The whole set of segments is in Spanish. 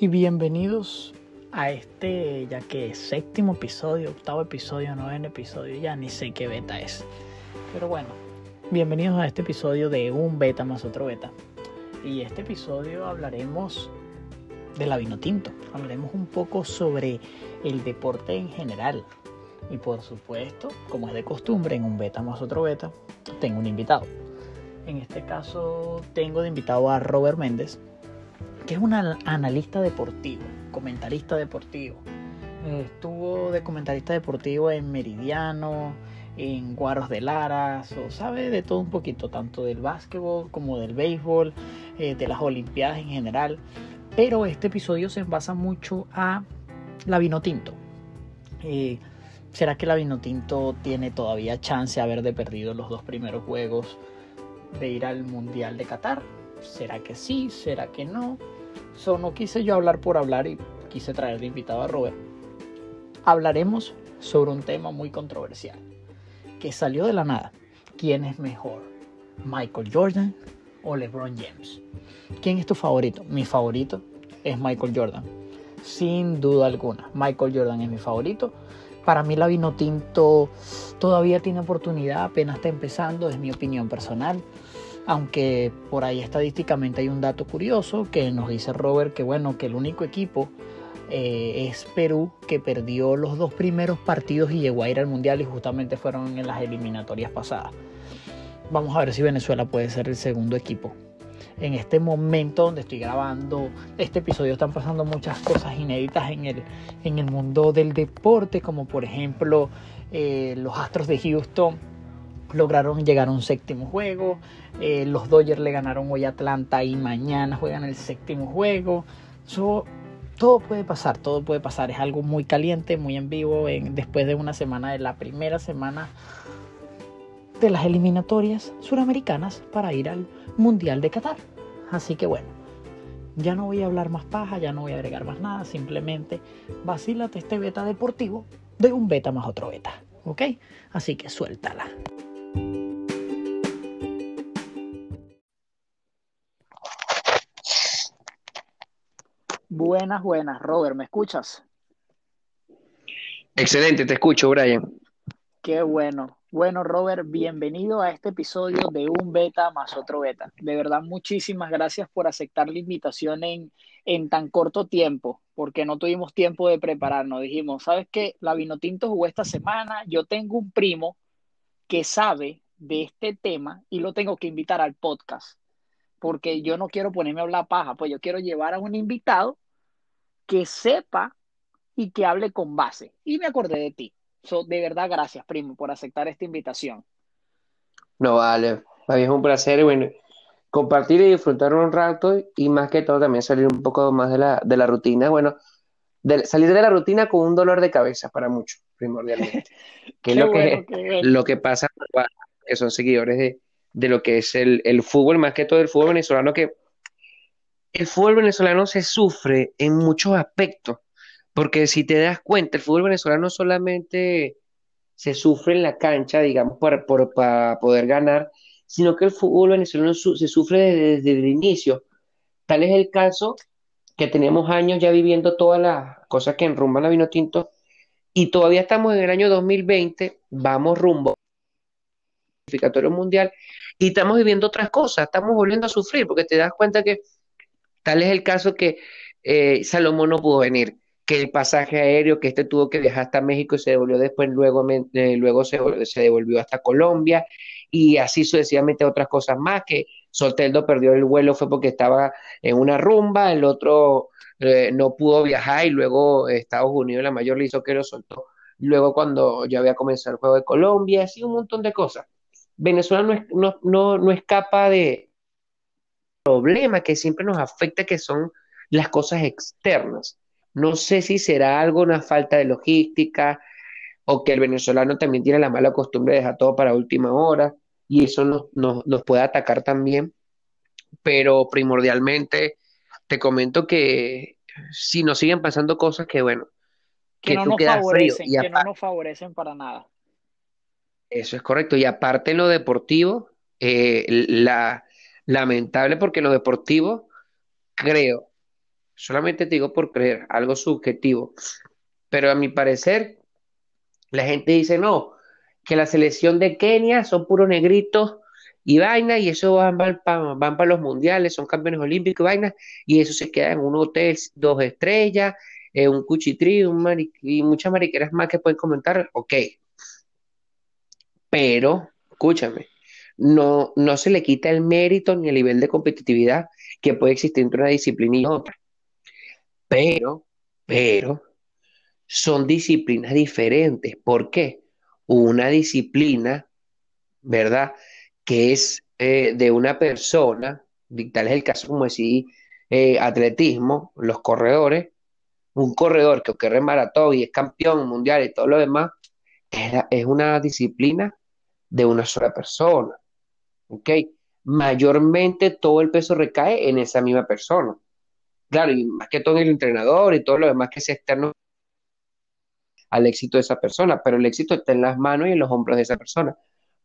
y bienvenidos a este ya que séptimo episodio, octavo episodio, noveno episodio, ya ni sé qué beta es. Pero bueno, bienvenidos a este episodio de un beta más otro beta. Y este episodio hablaremos de la vino tinto, hablaremos un poco sobre el deporte en general. Y por supuesto, como es de costumbre en un beta más otro beta, tengo un invitado. En este caso tengo de invitado a Robert Méndez, que es un analista deportivo, comentarista deportivo. Estuvo de comentarista deportivo en Meridiano, en Guaros de Laras, o sabe de todo un poquito, tanto del básquetbol como del béisbol, eh, de las Olimpiadas en general. Pero este episodio se basa mucho a la vino tinto. Eh, ¿Será que la vino tinto tiene todavía chance de haber perdido los dos primeros juegos de ir al Mundial de Qatar? ¿Será que sí? ¿Será que no? So, no quise yo hablar por hablar y quise traer de invitado a Robert. Hablaremos sobre un tema muy controversial que salió de la nada. ¿Quién es mejor? ¿Michael Jordan o LeBron James? ¿Quién es tu favorito? Mi favorito es Michael Jordan. Sin duda alguna. Michael Jordan es mi favorito. Para mí la vino tinto todavía tiene oportunidad, apenas está empezando, es mi opinión personal aunque por ahí estadísticamente hay un dato curioso que nos dice Robert que bueno, que el único equipo eh, es Perú que perdió los dos primeros partidos y llegó a ir al Mundial y justamente fueron en las eliminatorias pasadas. Vamos a ver si Venezuela puede ser el segundo equipo. En este momento donde estoy grabando este episodio están pasando muchas cosas inéditas en el, en el mundo del deporte, como por ejemplo eh, los Astros de Houston lograron llegar a un séptimo juego. Eh, los Dodgers le ganaron hoy a Atlanta y mañana juegan el séptimo juego. todo puede pasar, todo puede pasar. Es algo muy caliente, muy en vivo. después de una semana de la primera semana de las eliminatorias suramericanas para ir al Mundial de Qatar. Así que bueno, ya no voy a hablar más paja, ya no voy a agregar más nada. Simplemente vacílate este beta deportivo de un beta más otro beta. ¿Ok? Así que suéltala. Buenas, buenas. Robert, ¿me escuchas? Excelente, te escucho, Brian. Qué bueno. Bueno, Robert, bienvenido a este episodio de Un Beta más otro Beta. De verdad, muchísimas gracias por aceptar la invitación en, en tan corto tiempo, porque no tuvimos tiempo de prepararnos. Dijimos, ¿sabes qué? La Vinotinto jugó esta semana. Yo tengo un primo que sabe de este tema y lo tengo que invitar al podcast, porque yo no quiero ponerme a hablar paja, pues yo quiero llevar a un invitado que sepa y que hable con base. Y me acordé de ti. de verdad, gracias, primo, por aceptar esta invitación. No, vale, es un placer, bueno, compartir y disfrutar un rato y más que todo también salir un poco más de la, de la rutina. Bueno, salir de la rutina con un dolor de cabeza para muchos, primordialmente. que es lo, que, lo que pasa que son seguidores de, de lo que es el, el, fútbol, más que todo el fútbol venezolano, que el fútbol venezolano se sufre en muchos aspectos, porque si te das cuenta, el fútbol venezolano solamente se sufre en la cancha, digamos, para, para poder ganar, sino que el fútbol venezolano se sufre desde, el inicio. Tal es el caso que tenemos años ya viviendo todas las cosas que enrumban la vino tinto y todavía estamos en el año 2020, vamos rumbo al mundial y estamos viviendo otras cosas, estamos volviendo a sufrir porque te das cuenta que tal es el caso que eh, Salomón no pudo venir, que el pasaje aéreo, que este tuvo que viajar hasta México y se devolvió después, luego, eh, luego se, se devolvió hasta Colombia y así sucesivamente otras cosas más que Soteldo perdió el vuelo fue porque estaba en una rumba, el otro eh, no pudo viajar y luego Estados Unidos, la mayor le hizo que lo soltó. Luego cuando ya había comenzado el juego de Colombia, así un montón de cosas. Venezuela no, no, no, no escapa de problemas que siempre nos afecta, que son las cosas externas. No sé si será algo, una falta de logística, o que el venezolano también tiene la mala costumbre de dejar todo para última hora y eso nos, nos, puede atacar también, pero primordialmente te comento que si nos siguen pasando cosas que, bueno, que, no, nos favorecen, que no nos favorecen para nada. Eso es correcto. Y aparte en lo deportivo, eh, la, lamentable porque en lo deportivo, creo, solamente te digo por creer, algo subjetivo. Pero a mi parecer, la gente dice, no, que la selección de Kenia son puros negritos y vaina, y eso van, para los mundiales, son campeones olímpicos y vaina, y eso se queda en un hotel dos estrellas, en un cuchitrí, un y muchas mariqueras más que pueden comentar, ok. Pero, escúchame, no, no se le quita el mérito ni el nivel de competitividad que puede existir entre una disciplina y otra. Pero, pero, son disciplinas diferentes. ¿Por qué? Una disciplina, ¿verdad? Que es eh, de una persona, tal es el caso como decir eh, atletismo, los corredores, un corredor que corre maratón y es campeón mundial y todo lo demás, es, una disciplina de una sola persona. ¿Ok? Mayormente todo el peso recae en esa misma persona. Claro, y más que todo el entrenador y todo lo demás que sea externo al éxito de esa persona, pero el éxito está en las manos y en los hombros de esa persona.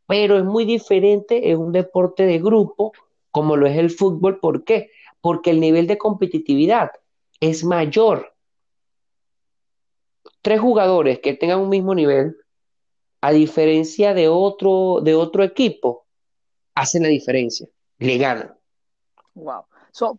Pero es muy diferente en un deporte de grupo como lo es el fútbol. ¿Por qué? Porque el nivel de competitividad es mayor. Tres jugadores que tengan un mismo nivel, a diferencia de otro, de otro equipo, hacen la diferencia, le ganan. Wow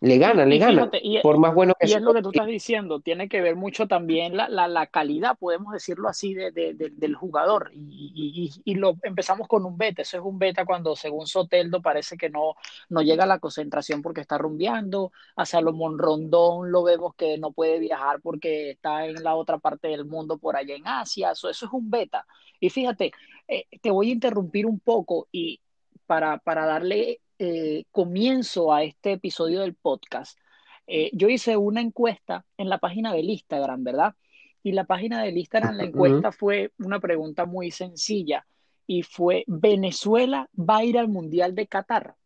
le gana, le gana. por más bueno que Y es lo que tú estás diciendo, tiene que ver mucho también la, la, calidad, podemos decirlo así, de, del jugador. Y, y, lo empezamos con un beta. Eso es un beta cuando, según Soteldo, parece que no, no llega a la concentración porque está rumbeando. A Salomón Rondón lo vemos que no puede viajar porque está en la otra parte del mundo, por allá en Asia. Eso, eso es un beta. Y fíjate, eh, te voy a interrumpir un poco y para, para darle eh, comienzo a este episodio del podcast, eh, yo hice una encuesta en la página del Instagram, ¿verdad? Y la página del Instagram, la encuesta fue una pregunta muy sencilla y fue, ¿Venezuela va a ir al Mundial de Qatar?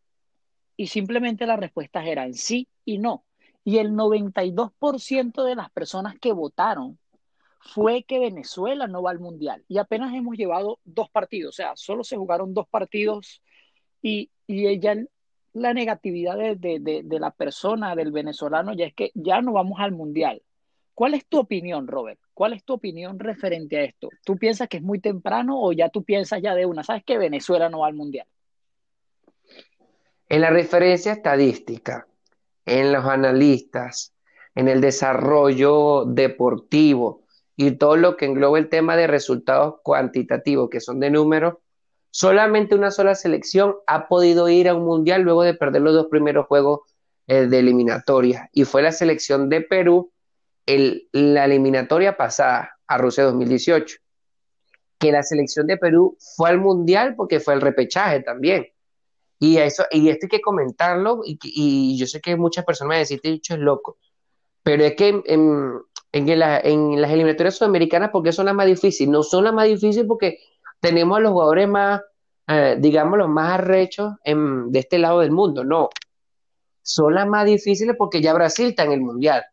Y simplemente las respuestas eran sí y no. Y el 92% de las personas que votaron fue que Venezuela no va al Mundial. Y apenas hemos llevado dos partidos, o sea, solo se jugaron dos partidos y, ella, la negatividad de, la persona, del venezolano, ya es que ya no vamos al mundial. ¿Cuál es tu opinión, Robert? ¿Cuál es tu opinión referente a esto? ¿Tú piensas que es muy temprano o ya tú piensas ya de una? ¿Sabes que Venezuela no va al mundial? En la referencia estadística, en los analistas, en el desarrollo deportivo y todo lo que engloba el tema de resultados cuantitativos, que son de números, Solamente una sola selección ha podido ir a un mundial luego de perder los dos primeros juegos eh, de eliminatoria y fue la selección de Perú en la eliminatoria pasada a Rusia 2018. Que la selección de Perú fue al mundial porque fue el repechaje también. Y, eso, y esto hay que comentarlo, y, yo sé que muchas personas me decir, dicho es loco, pero es que en, en, las eliminatorias sudamericanas, porque son las más difíciles? No son las más difíciles porque tenemos a los jugadores más, eh, digamos, los más arrechos de este lado del mundo. No, son las más difíciles porque ya Brasil está en el Mundial.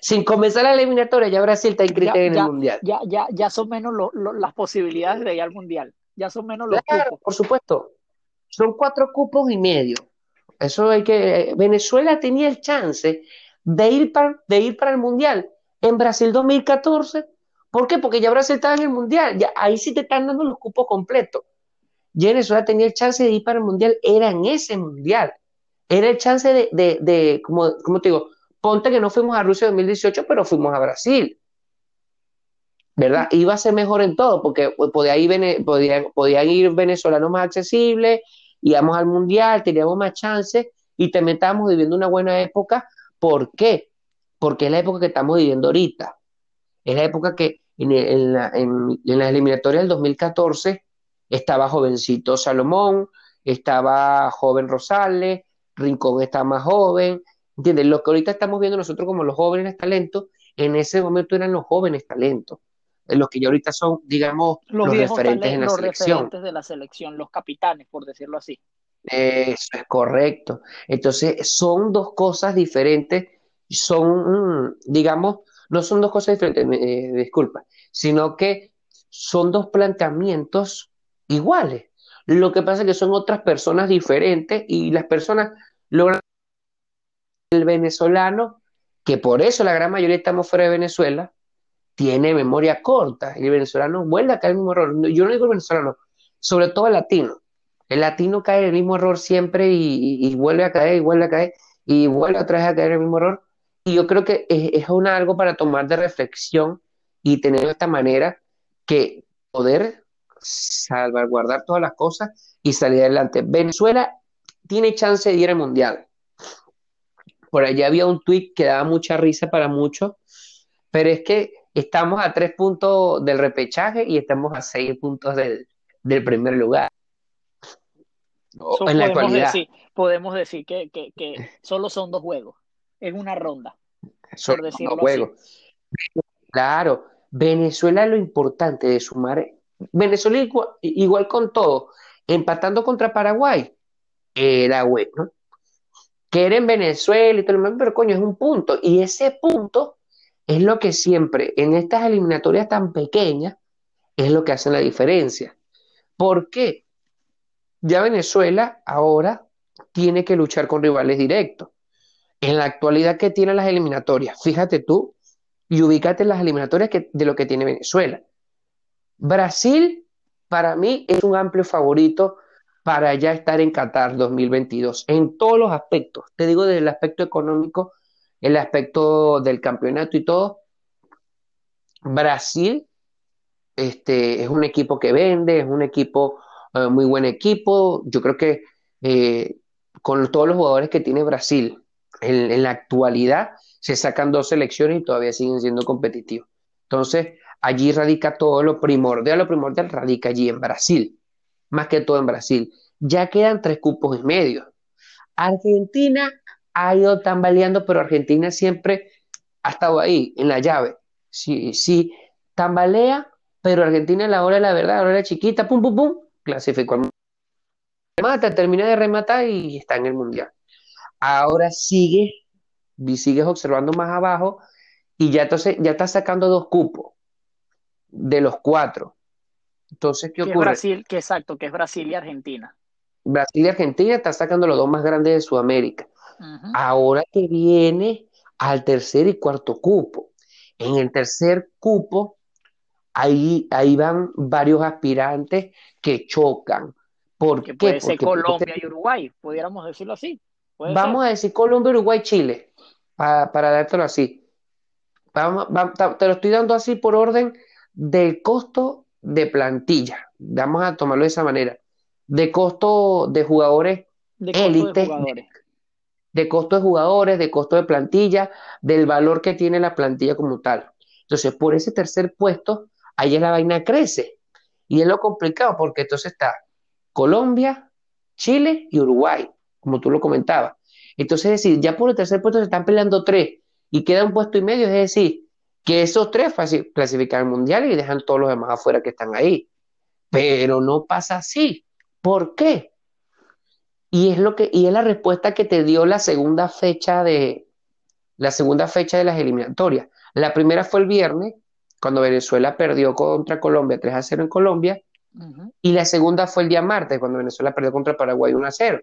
Sin comenzar la eliminatoria, ya Brasil está inscrito en el Mundial. Ya, ya, ya son menos las posibilidades de ir al Mundial. Ya son menos los claro, Por supuesto. Son cuatro cupos y medio. Eso hay que. Venezuela tenía el chance de ir para, de ir para el Mundial en Brasil 2014 ¿Por qué? Porque ya Brasil estaba en el Mundial, ya, ahí sí te están dando los cupos completos. Ya Venezuela tenía el chance de ir para el Mundial, era en ese Mundial. Era el chance de, de, de como, como te digo, ponte que no fuimos a Rusia 2018, pero fuimos a Brasil. ¿Verdad? Iba a ser mejor en todo, porque podía ir, podían ir venezolanos más accesibles, íbamos al Mundial, teníamos más chances y también estábamos viviendo una buena época. ¿Por qué? Porque es la época que estamos viviendo ahorita. Es la época que en, la, en, las eliminatorias del 2014 estaba jovencito Salomón, estaba joven Rosales, Rincón está más joven, ¿entiendes? Lo que ahorita estamos viendo nosotros como los jóvenes talentos, en ese momento eran los jóvenes talentos, los que ya ahorita son, digamos, los, referentes en la los referentes de la selección, los capitanes, por decirlo así. Eso es correcto. Entonces, son dos cosas diferentes, son, mm, digamos, no son dos cosas diferentes, eh, disculpa, sino que son dos planteamientos iguales. Lo que pasa es que son otras personas diferentes y las personas logran el venezolano que por eso la gran mayoría estamos fuera de Venezuela, tiene memoria corta y el venezolano vuelve a caer el mismo error. Yo no digo el venezolano, sobre todo el latino. El latino cae en el mismo error siempre y, vuelve a caer y vuelve a caer y vuelve otra vez a caer el mismo error. Y yo creo que es, es algo para tomar de reflexión y tener de esta manera que poder salvaguardar todas las cosas y salir adelante. Venezuela tiene chance de ir al mundial. Por allá había un tuit que daba mucha risa para muchos, pero es que estamos a tres puntos del repechaje y estamos a seis puntos del, primer lugar. en la podemos decir, podemos decir que, solo son dos juegos, es una ronda. Son dos juegos. Claro, Venezuela lo importante de sumar, Venezuela igual, con todo, empatando contra Paraguay, era bueno. Que era en Venezuela y todo lo demás, pero coño, es un punto. Y ese punto es lo que siempre, en estas eliminatorias tan pequeñas, es lo que hace la diferencia. ¿Por qué? Ya Venezuela ahora tiene que luchar con rivales directos. En la actualidad que tienen las eliminatorias, fíjate tú y ubícate en las eliminatorias de lo que tiene Venezuela. Brasil, para mí, es un amplio favorito para ya estar en Qatar 2022, en todos los aspectos. Te digo desde el aspecto económico el aspecto del campeonato y todo. Brasil este, es un equipo que vende, es un equipo, eh, muy buen equipo. Yo creo que eh, con todos los jugadores que tiene Brasil en, la actualidad, se sacan dos selecciones y todavía siguen siendo competitivos. Entonces, allí radica todo lo primordial, lo primordial radica allí en Brasil, más que todo en Brasil. Ya quedan tres cupos y medio. Argentina ha ido tambaleando, pero Argentina siempre ha estado ahí, en la llave. Sí, sí, tambalea, pero Argentina a la hora de la verdad, a la hora chiquita, pum, pum, pum, clasificó al Remata, termina de rematar y está en el mundial. Ahora sigue, sigues observando más abajo y ya entonces ya está sacando dos cupos de los cuatro. Entonces, ¿qué ocurre? Brasil, que exacto, que es Brasil y Argentina. Brasil y Argentina están sacando los dos más grandes de Sudamérica. Ahora que viene al tercer y cuarto cupo. En el tercer cupo, ahí, ahí van varios aspirantes que chocan. ¿Por que qué? Puede ser Colombia y Uruguay, pudiéramos decirlo así. Vamos a decir Colombia, Uruguay, Chile, para, para dártelo así. Vamos, te lo estoy dando así por orden del costo de plantilla. Vamos a tomarlo de esa manera. De costo de jugadores élite, de costo de jugadores, de costo de plantilla, del valor que tiene la plantilla como tal. Entonces, por ese tercer puesto, ahí la vaina crece. Y es lo complicado, porque entonces está Colombia, Chile y Uruguay, como tú lo comentabas. Entonces, es decir, ya por el tercer puesto se están peleando tres y queda un puesto y medio, es decir, que esos tres clasifican al mundial y dejan todos los demás afuera que están ahí. Pero no pasa así. ¿Por qué? Y es lo que, y es la respuesta que te dio la segunda fecha de la segunda fecha de las eliminatorias. La primera fue el viernes, cuando Venezuela perdió contra Colombia 3 a 0 en Colombia, y la segunda fue el día martes, cuando Venezuela perdió contra Paraguay 1 a 0.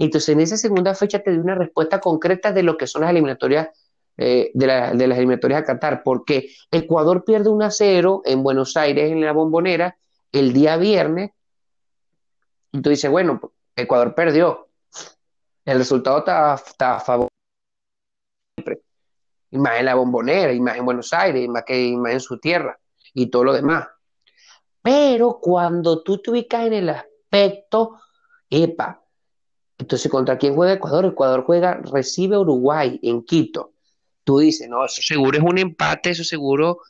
Entonces, en esa segunda fecha te dio una respuesta concreta de lo que son las eliminatorias, eh, de, las eliminatorias a Qatar, porque Ecuador pierde 1 a 0 en Buenos Aires, en la bombonera, el día viernes, y tú dices, bueno, Ecuador perdió. El resultado está, a favor. Y más en la bombonera, y más en Buenos Aires, y más, que, más en su tierra, y todo lo demás. Pero cuando tú te ubicas en el aspecto, epa, entonces ¿contra quién juega Ecuador? Ecuador juega, recibe Uruguay en Quito. Tú dices, no, eso seguro es un empate, eso seguro,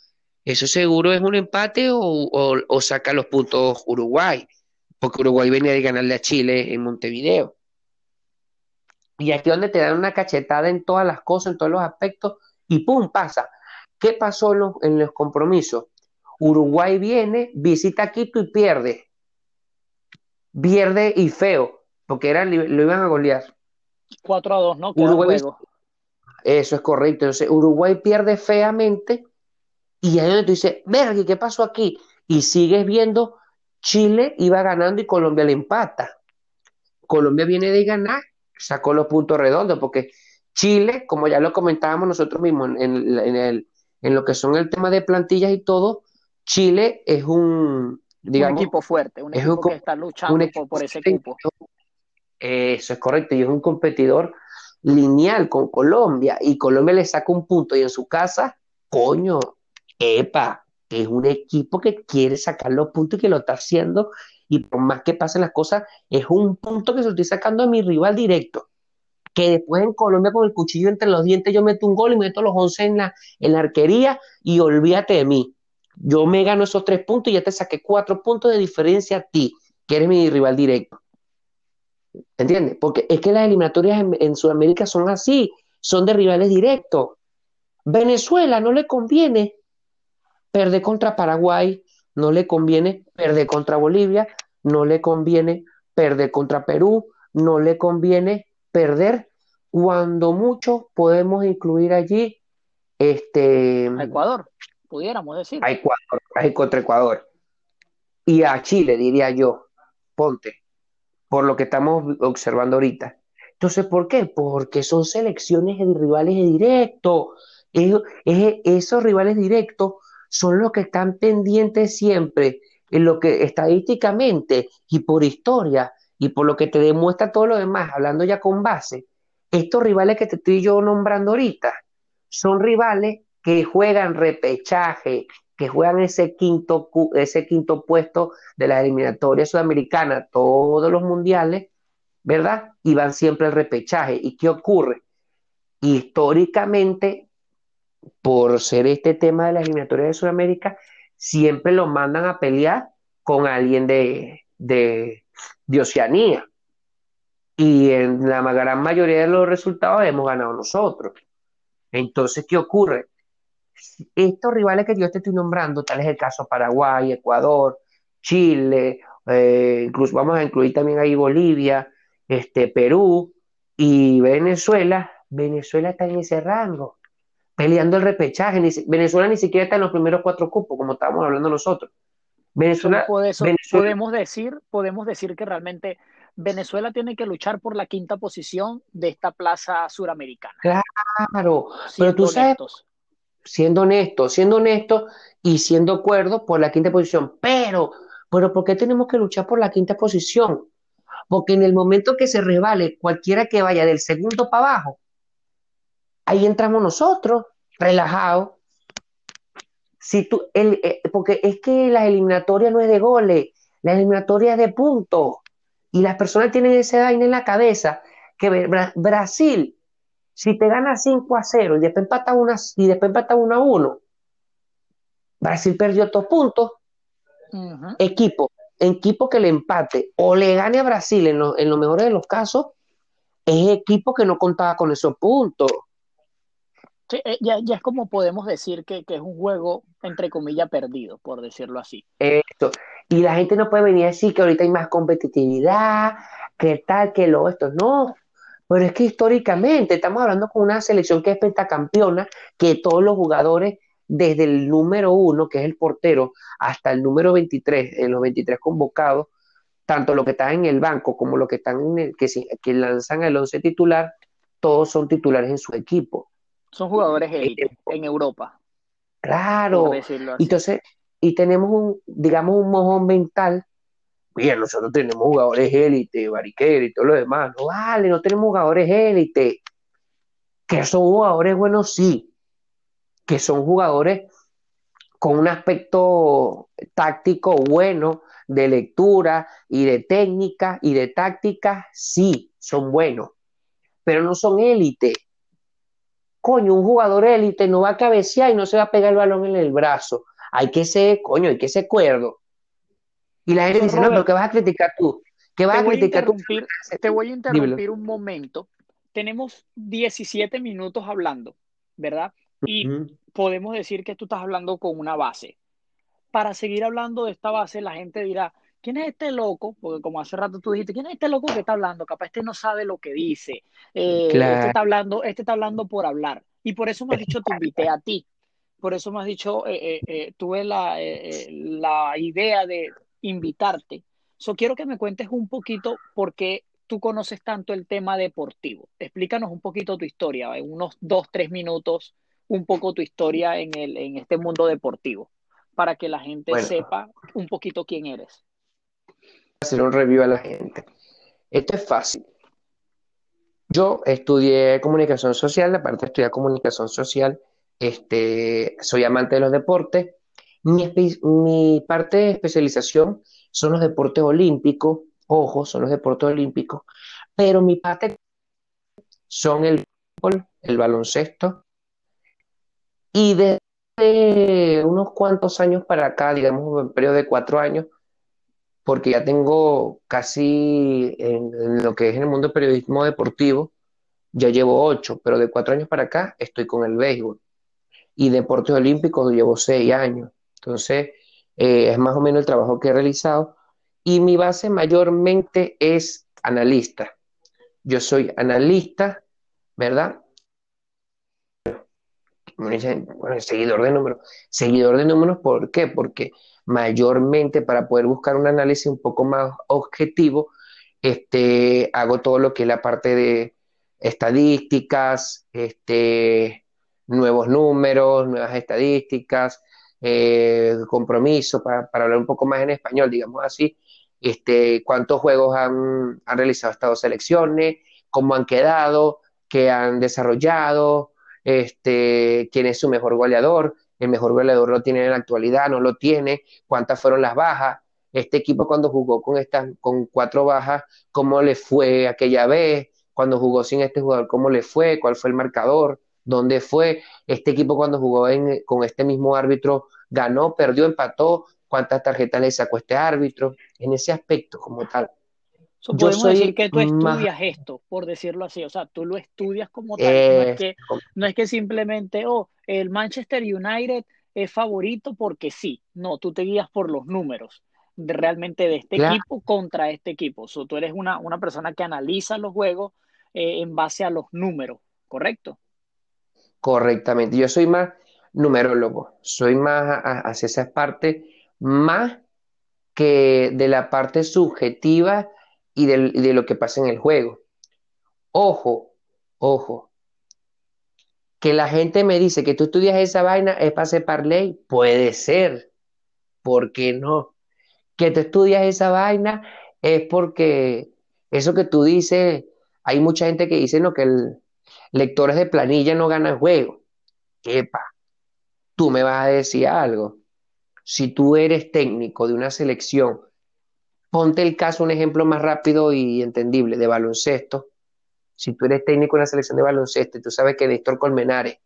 eso seguro es un empate o, o saca los puntos Uruguay porque Uruguay venía de ganarle a Chile en Montevideo. Y aquí donde te dan una cachetada en todas las cosas, en todos los aspectos, y ¡pum! pasa. ¿Qué pasó en los, compromisos? Uruguay viene, visita Quito y pierde. Pierde y feo, porque era, lo iban a golear. 4 a 2, ¿no? Uruguay, eso es correcto. Entonces, Uruguay pierde feamente y ahí donde tú dices, verga, ¿qué pasó aquí? Y sigues viendo Chile iba ganando y Colombia le empata. Colombia viene de ganar, sacó los puntos redondos porque Chile, como ya lo comentábamos nosotros mismos en, el, en lo que son el tema de plantillas y todo, Chile es un, digamos, un equipo fuerte, un equipo que está luchando por, ese equipo. Eso es correcto, y es un competidor lineal con Colombia, y Colombia le saca un punto, y en su casa, coño, epa, es un equipo que quiere sacar los puntos y que lo está haciendo, y por más que pasen las cosas, es un punto que se lo estoy sacando a mi rival directo. Que después en Colombia con el cuchillo entre los dientes yo meto un gol y meto los 11 en la, en la arquería y olvídate de mí. Yo me gano esos tres puntos y ya te saqué cuatro puntos de diferencia a ti, que eres mi rival directo. ¿Entiendes? Porque es que las eliminatorias en, Sudamérica son así, son de rivales directos. Venezuela no le conviene perder contra Paraguay, no le conviene perder contra Bolivia, no le conviene perder contra Perú, no le conviene perder cuando mucho podemos incluir allí este Ecuador pudiéramos decir. A Ecuador, a contra Ecuador. Y a Chile, diría yo, ponte, por lo que estamos observando ahorita. Entonces, ¿por qué? Porque son selecciones de rivales directos. esos rivales directos son los que están pendientes siempre en lo que estadísticamente y por historia y por lo que te demuestra todo lo demás, hablando ya con base, estos rivales que te estoy yo nombrando ahorita son rivales que juegan repechaje, que juegan ese quinto, ese quinto puesto de la eliminatoria sudamericana, todos los mundiales, ¿verdad? Y van siempre al repechaje. ¿Y qué ocurre? Históricamente, por ser este tema de la eliminatoria de Sudamérica, siempre lo mandan a pelear con alguien de, de, de Oceanía. Y en la gran mayoría de los resultados hemos ganado nosotros. Entonces, ¿qué ocurre? Estos rivales que yo te estoy nombrando, tal es el caso Paraguay, Ecuador, Chile, eh, incluso vamos a incluir también ahí Bolivia, este, Perú y Venezuela, Venezuela está en ese rango, peleando el repechaje. Venezuela ni siquiera está en los primeros cuatro cupos, como estábamos hablando nosotros. Venezuela, podemos decir, podemos decir que realmente Venezuela tiene que luchar por la quinta posición de esta plaza suramericana. Claro, pero tú sabes, siendo honesto, siendo honesto y siendo cuerdo por la quinta posición. Pero, pero ¿por qué tenemos que luchar por la quinta posición? Porque en el momento que se revale cualquiera que vaya del segundo para abajo, ahí entramos nosotros, relajados. Si tú, el, eh, porque es que la eliminatoria no es de goles, la eliminatoria es de puntos. Y las personas tienen ese vaina en la cabeza que Brasil si te gana 5 a 0 y después empata, una, y después empata 1 a 1, Brasil perdió estos puntos. Equipo, equipo que le empate o le gane a Brasil en lo, en lo mejor de los casos, es equipo que no contaba con esos puntos. Sí, eh, ya, ya, es como podemos decir que, que, es un juego, entre comillas, perdido, por decirlo así. Esto. Y la gente no puede venir a decir que ahorita hay más competitividad, que tal, que lo esto. No, pero es que históricamente estamos hablando con una selección que es pentacampeona, que todos los jugadores, desde el número uno, que es el portero, hasta el número 23, en los 23 convocados, tanto los que están en el banco como los que están en el, que, que lanzan el 11 titular, todos son titulares en su equipo. Son jugadores en Europa. Claro. Entonces, y tenemos un, digamos, un mojón mental Bien, nosotros tenemos jugadores élite, Bariquera y todo lo demás. No vale, no tenemos jugadores élite. Que son jugadores buenos, sí. Que son jugadores con un aspecto táctico bueno, de lectura y de técnica y de táctica, sí, son buenos. Pero no son élite. Coño, un jugador élite no va a cabecear y no se va a pegar el balón en el brazo. Hay que ser, coño, hay que ser cuerdo. Y la gente dice, no, pero ¿qué vas a criticar tú? ¿Qué vas a criticar tú? Te voy a interrumpir un momento. Tenemos 17 minutos hablando, ¿verdad? Y podemos decir que tú estás hablando con una base. Para seguir hablando de esta base, la gente dirá, ¿quién es este loco? Porque como hace rato tú dijiste, ¿quién es este loco que está hablando? Capaz este no sabe lo que dice. Eh, este, está hablando, este está hablando por hablar. Y por eso me has dicho, te invité a ti. Por eso me has dicho, eh, eh, tuve la, la idea de invitarte. So, quiero que me cuentes un poquito por qué tú conoces tanto el tema deportivo? Explícanos un poquito tu historia, en unos dos, tres minutos, un poco tu historia en, el, en este mundo deportivo, para que la gente sepa un poquito quién eres. Hacer un review a la gente. Esto es fácil. Yo estudié comunicación social, aparte de estudiar comunicación social, este, soy amante de los deportes. Mi, parte de especialización son los deportes olímpicos, ojo, son los deportes olímpicos, pero mi parte son el fútbol, el baloncesto, y desde unos cuantos años para acá, digamos un periodo de cuatro años, porque ya tengo casi en, lo que es en el mundo del periodismo deportivo, ya llevo ocho, pero de cuatro años para acá estoy con el béisbol. Y deportes olímpicos llevo seis años. Entonces, eh, es más o menos el trabajo que he realizado. Y mi base mayormente es analista. Yo soy analista, ¿verdad? Bueno, seguidor de números. Seguidor de números, ¿por qué? Porque mayormente para poder buscar un análisis un poco más objetivo, este, hago todo lo que es la parte de estadísticas, este, nuevos números, nuevas estadísticas, eh, compromiso, para, hablar un poco más en español, digamos así, este, cuántos juegos han, han realizado estas selecciones, cómo han quedado, qué han desarrollado, este, quién es su mejor goleador, el mejor goleador lo tiene en la actualidad, no lo tiene, cuántas fueron las bajas, este equipo cuando jugó con estas, con cuatro bajas, cómo le fue aquella vez, cuando jugó sin este jugador, cómo le fue, cuál fue el marcador, dónde fue, este equipo cuando jugó con este mismo árbitro, ganó, perdió, empató, cuántas tarjetas le sacó este árbitro, en ese aspecto como tal. podemos decir que tú estudias esto, por decirlo así, o sea, tú lo estudias como tal, no, es que, no es que simplemente, oh, el Manchester United es favorito porque sí, no, tú te guías por los números realmente de este equipo contra este equipo. So, tú eres una, una persona que analiza los juegos eh, en base a los números, ¿correcto? Correctamente. Yo soy más numerólogo, soy más hacia esa parte, más que de la parte subjetiva y de lo que pasa en el juego. Ojo, ojo, que la gente me dice que tú estudias esa vaina es para hacer parlay, puede ser, ¿por qué no? Que tú estudias esa vaina es porque eso que tú dices, hay mucha gente que dice no, que el, lectores de planilla no ganan juego. Epa, tú me vas a decir algo. Si tú eres técnico de una selección, ponte el caso, un ejemplo más rápido y entendible de baloncesto. Si tú eres técnico de una selección de baloncesto y tú sabes que Néstor Colmenares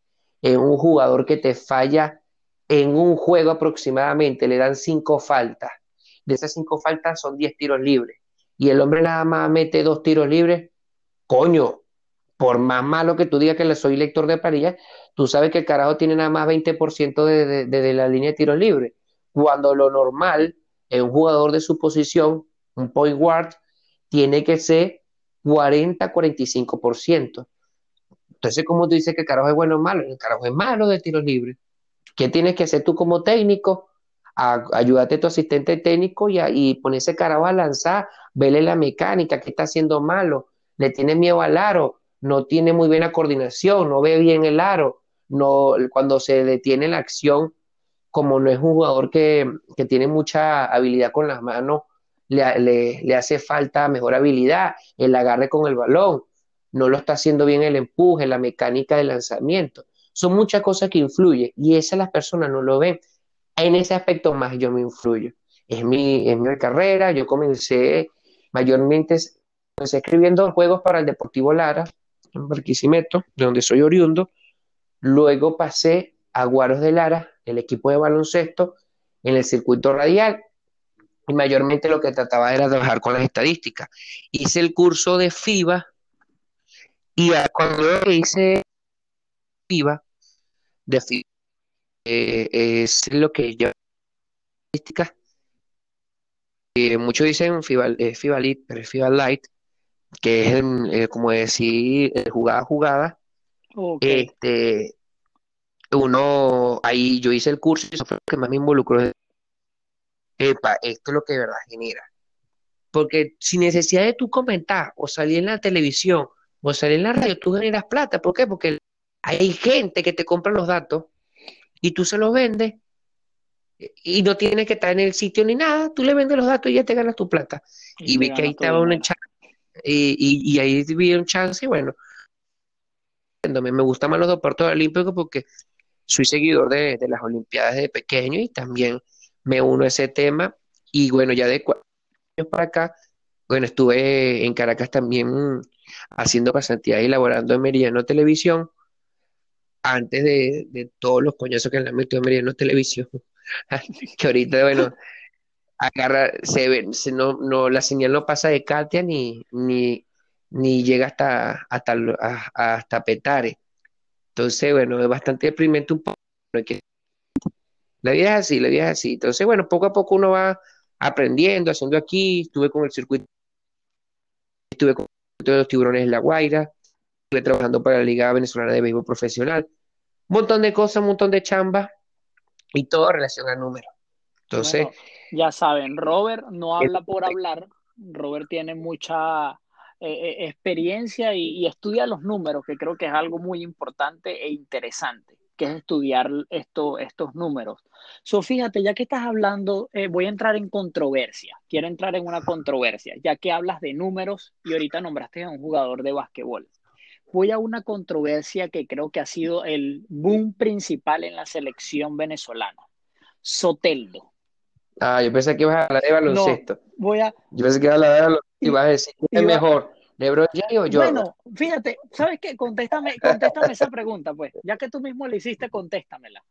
es un jugador que te falla en un juego aproximadamente, le dan cinco faltas. De esas cinco faltas son diez tiros libres. Y el hombre nada más mete dos tiros libres. Coño, por más malo que tú digas que le soy lector de planilla, tú sabes que el carajo tiene nada más 20% de, de, la línea de tiros libres. Cuando lo normal un jugador de su posición, un point guard, tiene que ser 40-45%. Entonces, como tú dices que el carajo es bueno o malo? El carajo es malo de tiros libres. ¿Qué tienes que hacer tú como técnico? ayúdate a tu asistente técnico y, poner ese carajo a lanzar, vele la mecánica, qué está haciendo malo, le tiene miedo al aro, no tiene muy buena coordinación, no ve bien el aro, no, cuando se detiene la acción, como no es un jugador que, tiene mucha habilidad con las manos, le, hace falta mejor habilidad, el agarre con el balón, no lo está haciendo bien el empuje, la mecánica de lanzamiento. Son muchas cosas que influyen y esas las personas no lo ven. En ese aspecto más yo me influyo. Es mi, es mi carrera, yo comencé mayormente escribiendo juegos para el Deportivo Lara, en Barquisimeto, de donde soy oriundo. Luego pasé a Guaros de Lara, el equipo de baloncesto, en el circuito radial. Y mayormente lo que trataba era trabajar con las estadísticas. Hice el curso de FIBA y cuando hice FIBA, de FIBA, eh, es lo que yo estadísticas. Muchos dicen FIBA, eh, FIBA pero es FIBA Light que es eh, como decir jugada a jugada. Este, uno, ahí yo hice el curso y eso fue lo que más me involucró. Epa, esto es lo que de verdad genera. porque sin necesidad de tú comentar o salir en la televisión o salir en la radio, tú generas plata. ¿Por qué? Porque hay gente que te compra los datos y tú se los vendes y no tienes que estar en el sitio ni nada, tú le vendes los datos y ya te ganas tu plata. Y, vi que ahí estaba un chance, y, y, ahí vi un chance y bueno, me gustan más los deportes olímpicos porque soy seguidor de, las Olimpiadas de pequeño y también me uno a ese tema. Y bueno, ya de cuatro años para acá, bueno, estuve en Caracas también haciendo pasantía y laborando en Meridiano Televisión, antes de, todos los coñazos que le han metido en Meridiano Televisión, que ahorita, bueno, agarra, se no, no, la señal no pasa de Katia ni, ni, ni llega hasta, hasta, hasta Petare. Entonces, bueno, es bastante deprimente un poco. La vida es así, la vida es así. Entonces, bueno, poco a poco uno va aprendiendo, haciendo aquí. Estuve con el circuito, estuve con los tiburones en La Guaira, estuve trabajando para la Liga Venezolana de Béisbol Profesional. Un montón de cosas, un montón de chamba y todo en relación al número. Entonces. Ya saben, Robert no habla por hablar. Robert tiene mucha eh, eh, experiencia y, estudia los números, que creo que es algo muy importante e interesante, que es estudiar esto, estos números. So, fíjate, ya que estás hablando, eh, voy a entrar en controversia, quiero entrar en una controversia, ya que hablas de números y ahorita nombraste a un jugador de básquetbol. Voy a una controversia que creo que ha sido el boom principal en la selección venezolana. Soteldo. Ah, yo pensé que ibas a hablar de baloncesto. voy a... Yo pensé que ibas a hablar de baloncesto y vas a decir, es mejor? ¿LeBron James o yo? Bueno, fíjate, ¿sabes qué? Contéstame, contéstame esa pregunta, pues. Ya que tú mismo la hiciste, contéstamela.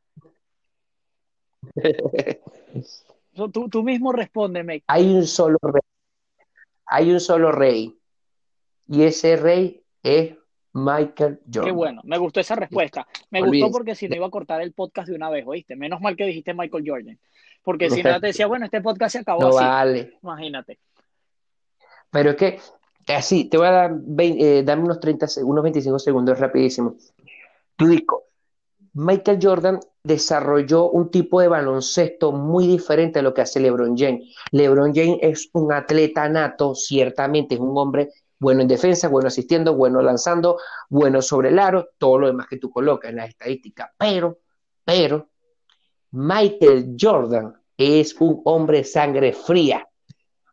tú, tú mismo respóndeme. Hay un solo rey. Hay un solo rey. Y ese rey es Michael Jordan. Qué bueno, me gustó esa respuesta. Me gustó porque si no iba a cortar el podcast de una vez, ¿oíste? Menos mal que dijiste Michael Jordan. Porque si no te decía, bueno, este podcast se acabó no así. Vale. Imagínate. Pero es que Así, te voy a dar, eh, dame unos 30 unos 25 segundos rapidísimo. Tú digo, Michael Jordan desarrolló un tipo de baloncesto muy diferente a lo que hace LeBron James. LeBron James es un atleta nato, ciertamente es un hombre bueno en defensa, bueno asistiendo, bueno lanzando, bueno sobre el aro, todo lo demás que tú colocas en la estadística. Pero, pero, Michael Jordan es un hombre sangre fría.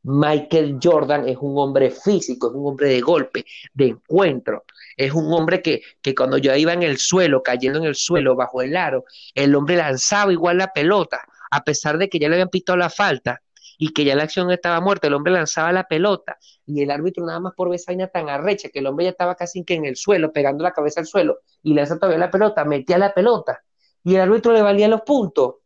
Michael Jordan es un hombre físico, es un hombre de golpe, de encuentro. Es un hombre que, que cuando yo iba en el suelo, cayendo en el suelo, bajo el aro, el hombre lanzaba igual la pelota, a pesar de que ya le habían pitado la falta y que ya la acción estaba muerta, el hombre lanzaba la pelota y el árbitro nada más por ver esa tan arrecha que el hombre ya estaba casi que en el suelo, pegando la cabeza al suelo y lanza todavía la pelota, metía la pelota y el árbitro le valía los puntos.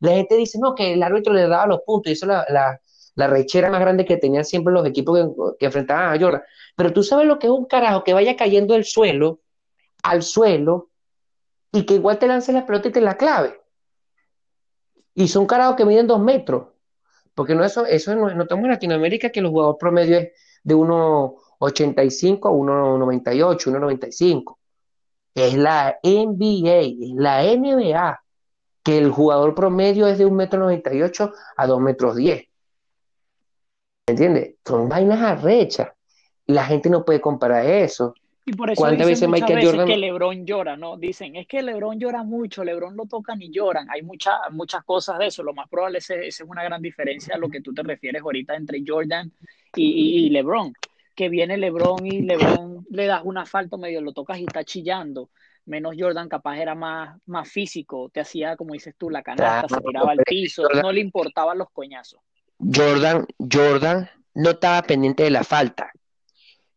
La gente dice, no, que el árbitro le daba los puntos y eso la, la la rechera más grande que tenían siempre los equipos que, enfrentaban a Jordan. Pero tú sabes lo que es un carajo que vaya cayendo el suelo, al suelo, y que igual te lance la pelota y te la clave. Y son carajos que miden dos metros. Porque no eso, eso no, estamos en Latinoamérica que los jugadores promedio es de 1,85 a 1,98, 1,95. Es la NBA, es la NBA, que el jugador promedio es de 1,98 a 2,10 metros ¿Entiendes? Son vainas arrechas. Y la gente no puede comparar eso. Y por eso ¿Cuántas veces Michael Jordan... que LeBron llora, ¿no? Dicen, es que LeBron llora mucho, LeBron lo tocan y lloran. Hay muchas muchas cosas de eso. Lo más probable es, esa es una gran diferencia a lo que tú te refieres ahorita entre Jordan y, LeBron. Que viene LeBron y LeBron le das una falta medio, lo tocas y está chillando. Menos Jordan capaz era más, más físico, te hacía, como dices tú, la canasta, se tiraba al piso, no le importaban los coñazos. Jordan, Jordan no estaba pendiente de la falta.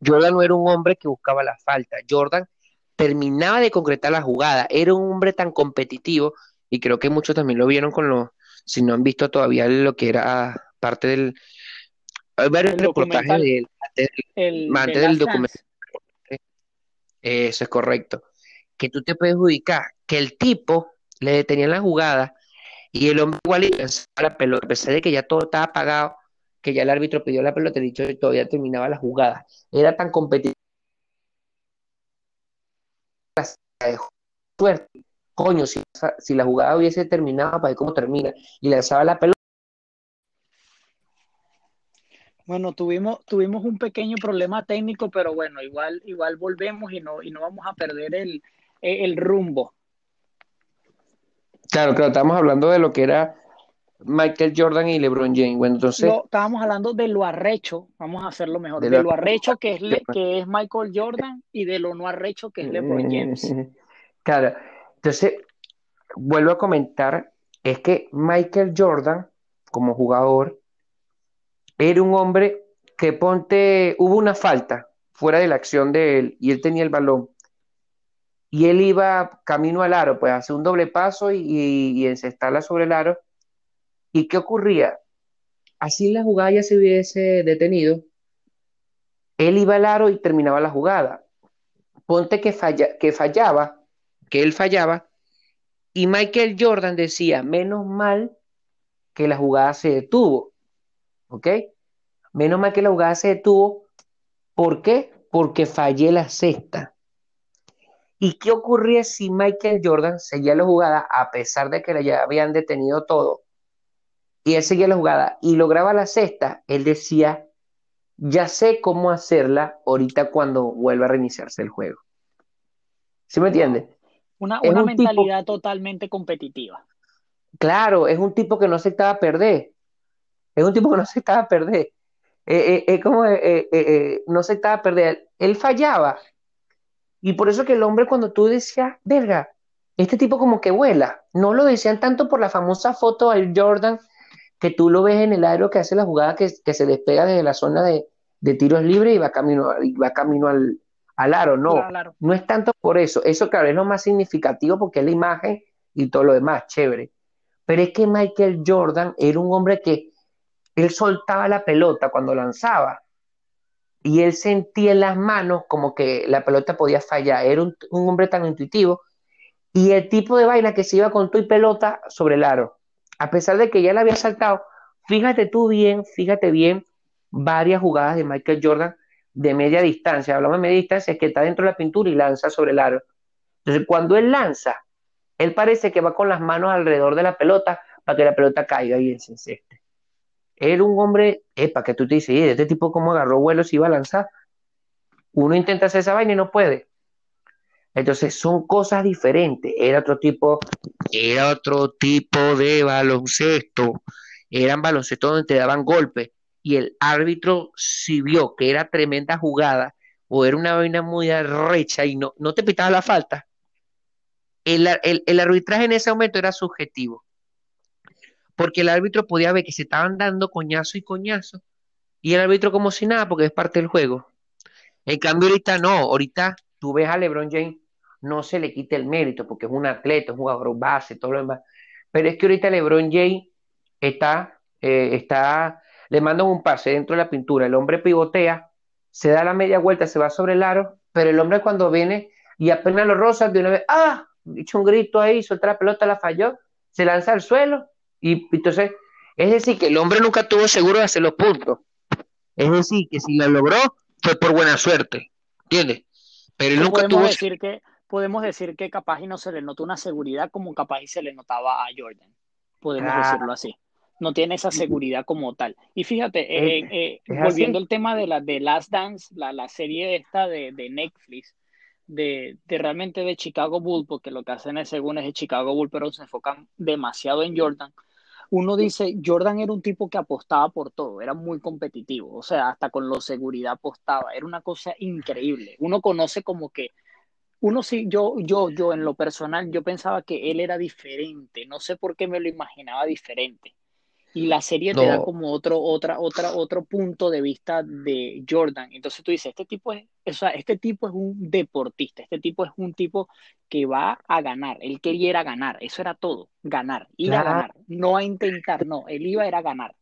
Jordan no era un hombre que buscaba la falta. Jordan terminaba de concretar la jugada. Era un hombre tan competitivo y creo que muchos también lo vieron con los, si no han visto todavía lo que era parte del, hay varios reportajes de él, antes del documental. Eso es correcto. Que tú te puedes ubicar que el tipo le detenía la jugada y el hombre igual a la pelota, a pesar de que ya todo estaba apagado, que ya el árbitro pidió la pelota, dicho que todavía terminaba la jugada. Era tan competitivo. Suerte. Coño, si, si la jugada hubiese terminado para ver cómo termina y lanzaba la pelota. Bueno, tuvimos, tuvimos un pequeño problema técnico, pero bueno, igual, igual volvemos y no, y no vamos a perder el, el rumbo. Claro, claro, estamos hablando de lo que era Michael Jordan y LeBron James. Bueno, entonces. estábamos hablando de lo arrecho, vamos a hacerlo mejor. De, lo, arrecho que es, que es Michael Jordan y de lo no arrecho que es LeBron James. Claro, entonces, vuelvo a comentar: es que Michael Jordan, como jugador, era un hombre que ponte. Hubo una falta fuera de la acción de él y él tenía el balón. Y él iba camino al aro, pues hace un doble paso y, y, encestarla sobre el aro ¿Y qué ocurría? Así la jugada ya se hubiese detenido, él iba al aro y terminaba la jugada. Ponte que, falla, que fallaba, que él fallaba, y Michael Jordan decía, menos mal que la jugada se detuvo. ¿Ok? Menos mal que la jugada se detuvo. ¿Por qué? Porque fallé la sexta. ¿Y qué ocurría si Michael Jordan seguía la jugada a pesar de que ya habían detenido todo? y él seguía la jugada y lograba la cesta, él decía, ya sé cómo hacerla ahorita cuando vuelva a reiniciarse el juego. ¿Sí me entiende? Una, una mentalidad totalmente competitiva. Claro, es un tipo que no aceptaba perder. Es un tipo que no aceptaba perder. Eh, eh, eh como eh, no aceptaba perder. Él fallaba. Y por eso que el hombre cuando tú decías, verga, este tipo como que vuela, no lo decían tanto por la famosa foto al Jordan que tú lo ves en el aero que hace la jugada que, se despega desde la zona de, tiros libres y va camino, y va camino al, aro. No, no es tanto por eso. Eso, claro, es lo más significativo porque es la imagen y todo lo demás, chévere. Pero es que Michael Jordan era un hombre que él soltaba la pelota cuando lanzaba y él sentía en las manos como que la pelota podía fallar. Era un, hombre tan intuitivo y el tipo de vaina que se iba con tu y pelota sobre el aro a pesar de que ya la había saltado, fíjate tú bien, fíjate bien, varias jugadas de Michael Jordan de media distancia. Hablamos de media distancia, es que está dentro de la pintura y lanza sobre el aro. Entonces, cuando él lanza, él parece que va con las manos alrededor de la pelota para que la pelota caiga y se enceste. Era un hombre, epa, que tú te dices, este tipo cómo agarró vuelo si iba a lanzar. Uno intenta hacer esa vaina y no puede. Entonces son cosas diferentes. Era otro tipo, era otro tipo de baloncesto. Eran baloncestos donde te daban golpes y el árbitro si vio que era tremenda jugada o era una vaina muy arrecha y no, no te pitaba la falta, el, el, arbitraje en ese momento era subjetivo. Porque el árbitro podía ver que se estaban dando coñazo y coñazo y el árbitro como si nada porque es parte del juego. En cambio ahorita no, ahorita tú ves a LeBron James, no se le quite el mérito porque es un atleta, un jugador base, todo lo demás. Pero es que ahorita LeBron James está, eh, está, le mandan un pase dentro de la pintura, el hombre pivotea, se da la media vuelta, se va sobre el aro, pero el hombre cuando viene y apenas lo rosa, de una vez, ¡ah! Dicho un grito ahí, suelta la pelota, la falló, se lanza al suelo y entonces, es decir, que el hombre nunca tuvo seguro de hacer los puntos. Es decir, que si la logró, fue por buena suerte. ¿Entiendes? Pero él nunca podemos decir que podemos decir que capaz y no se le notó una seguridad como capaz y se le notaba a Jordan. Podemos decirlo así. No tiene esa seguridad como tal. Y fíjate, eh, eh, volviendo al tema de la de Last Dance, la, la serie esta de, de Netflix, de, de, realmente de Chicago Bull, porque lo que hacen es según es de Chicago Bull, pero se enfocan demasiado en Jordan uno dice, Jordan era un tipo que apostaba por todo, era muy competitivo, o sea, hasta con la seguridad apostaba, era una cosa increíble. Uno conoce como que, uno sí, yo, yo, yo en lo personal, yo pensaba que él era diferente, no sé por qué me lo imaginaba diferente y la serie te da como otro, otra, otra, otro punto de vista de Jordan. Entonces tú dices, este tipo es, o sea, este tipo es un deportista, este tipo es un tipo que va a ganar. Él quería ir a ganar, eso era todo, ganar, ir a ganar, no a intentar, no, él iba a ir a ganar.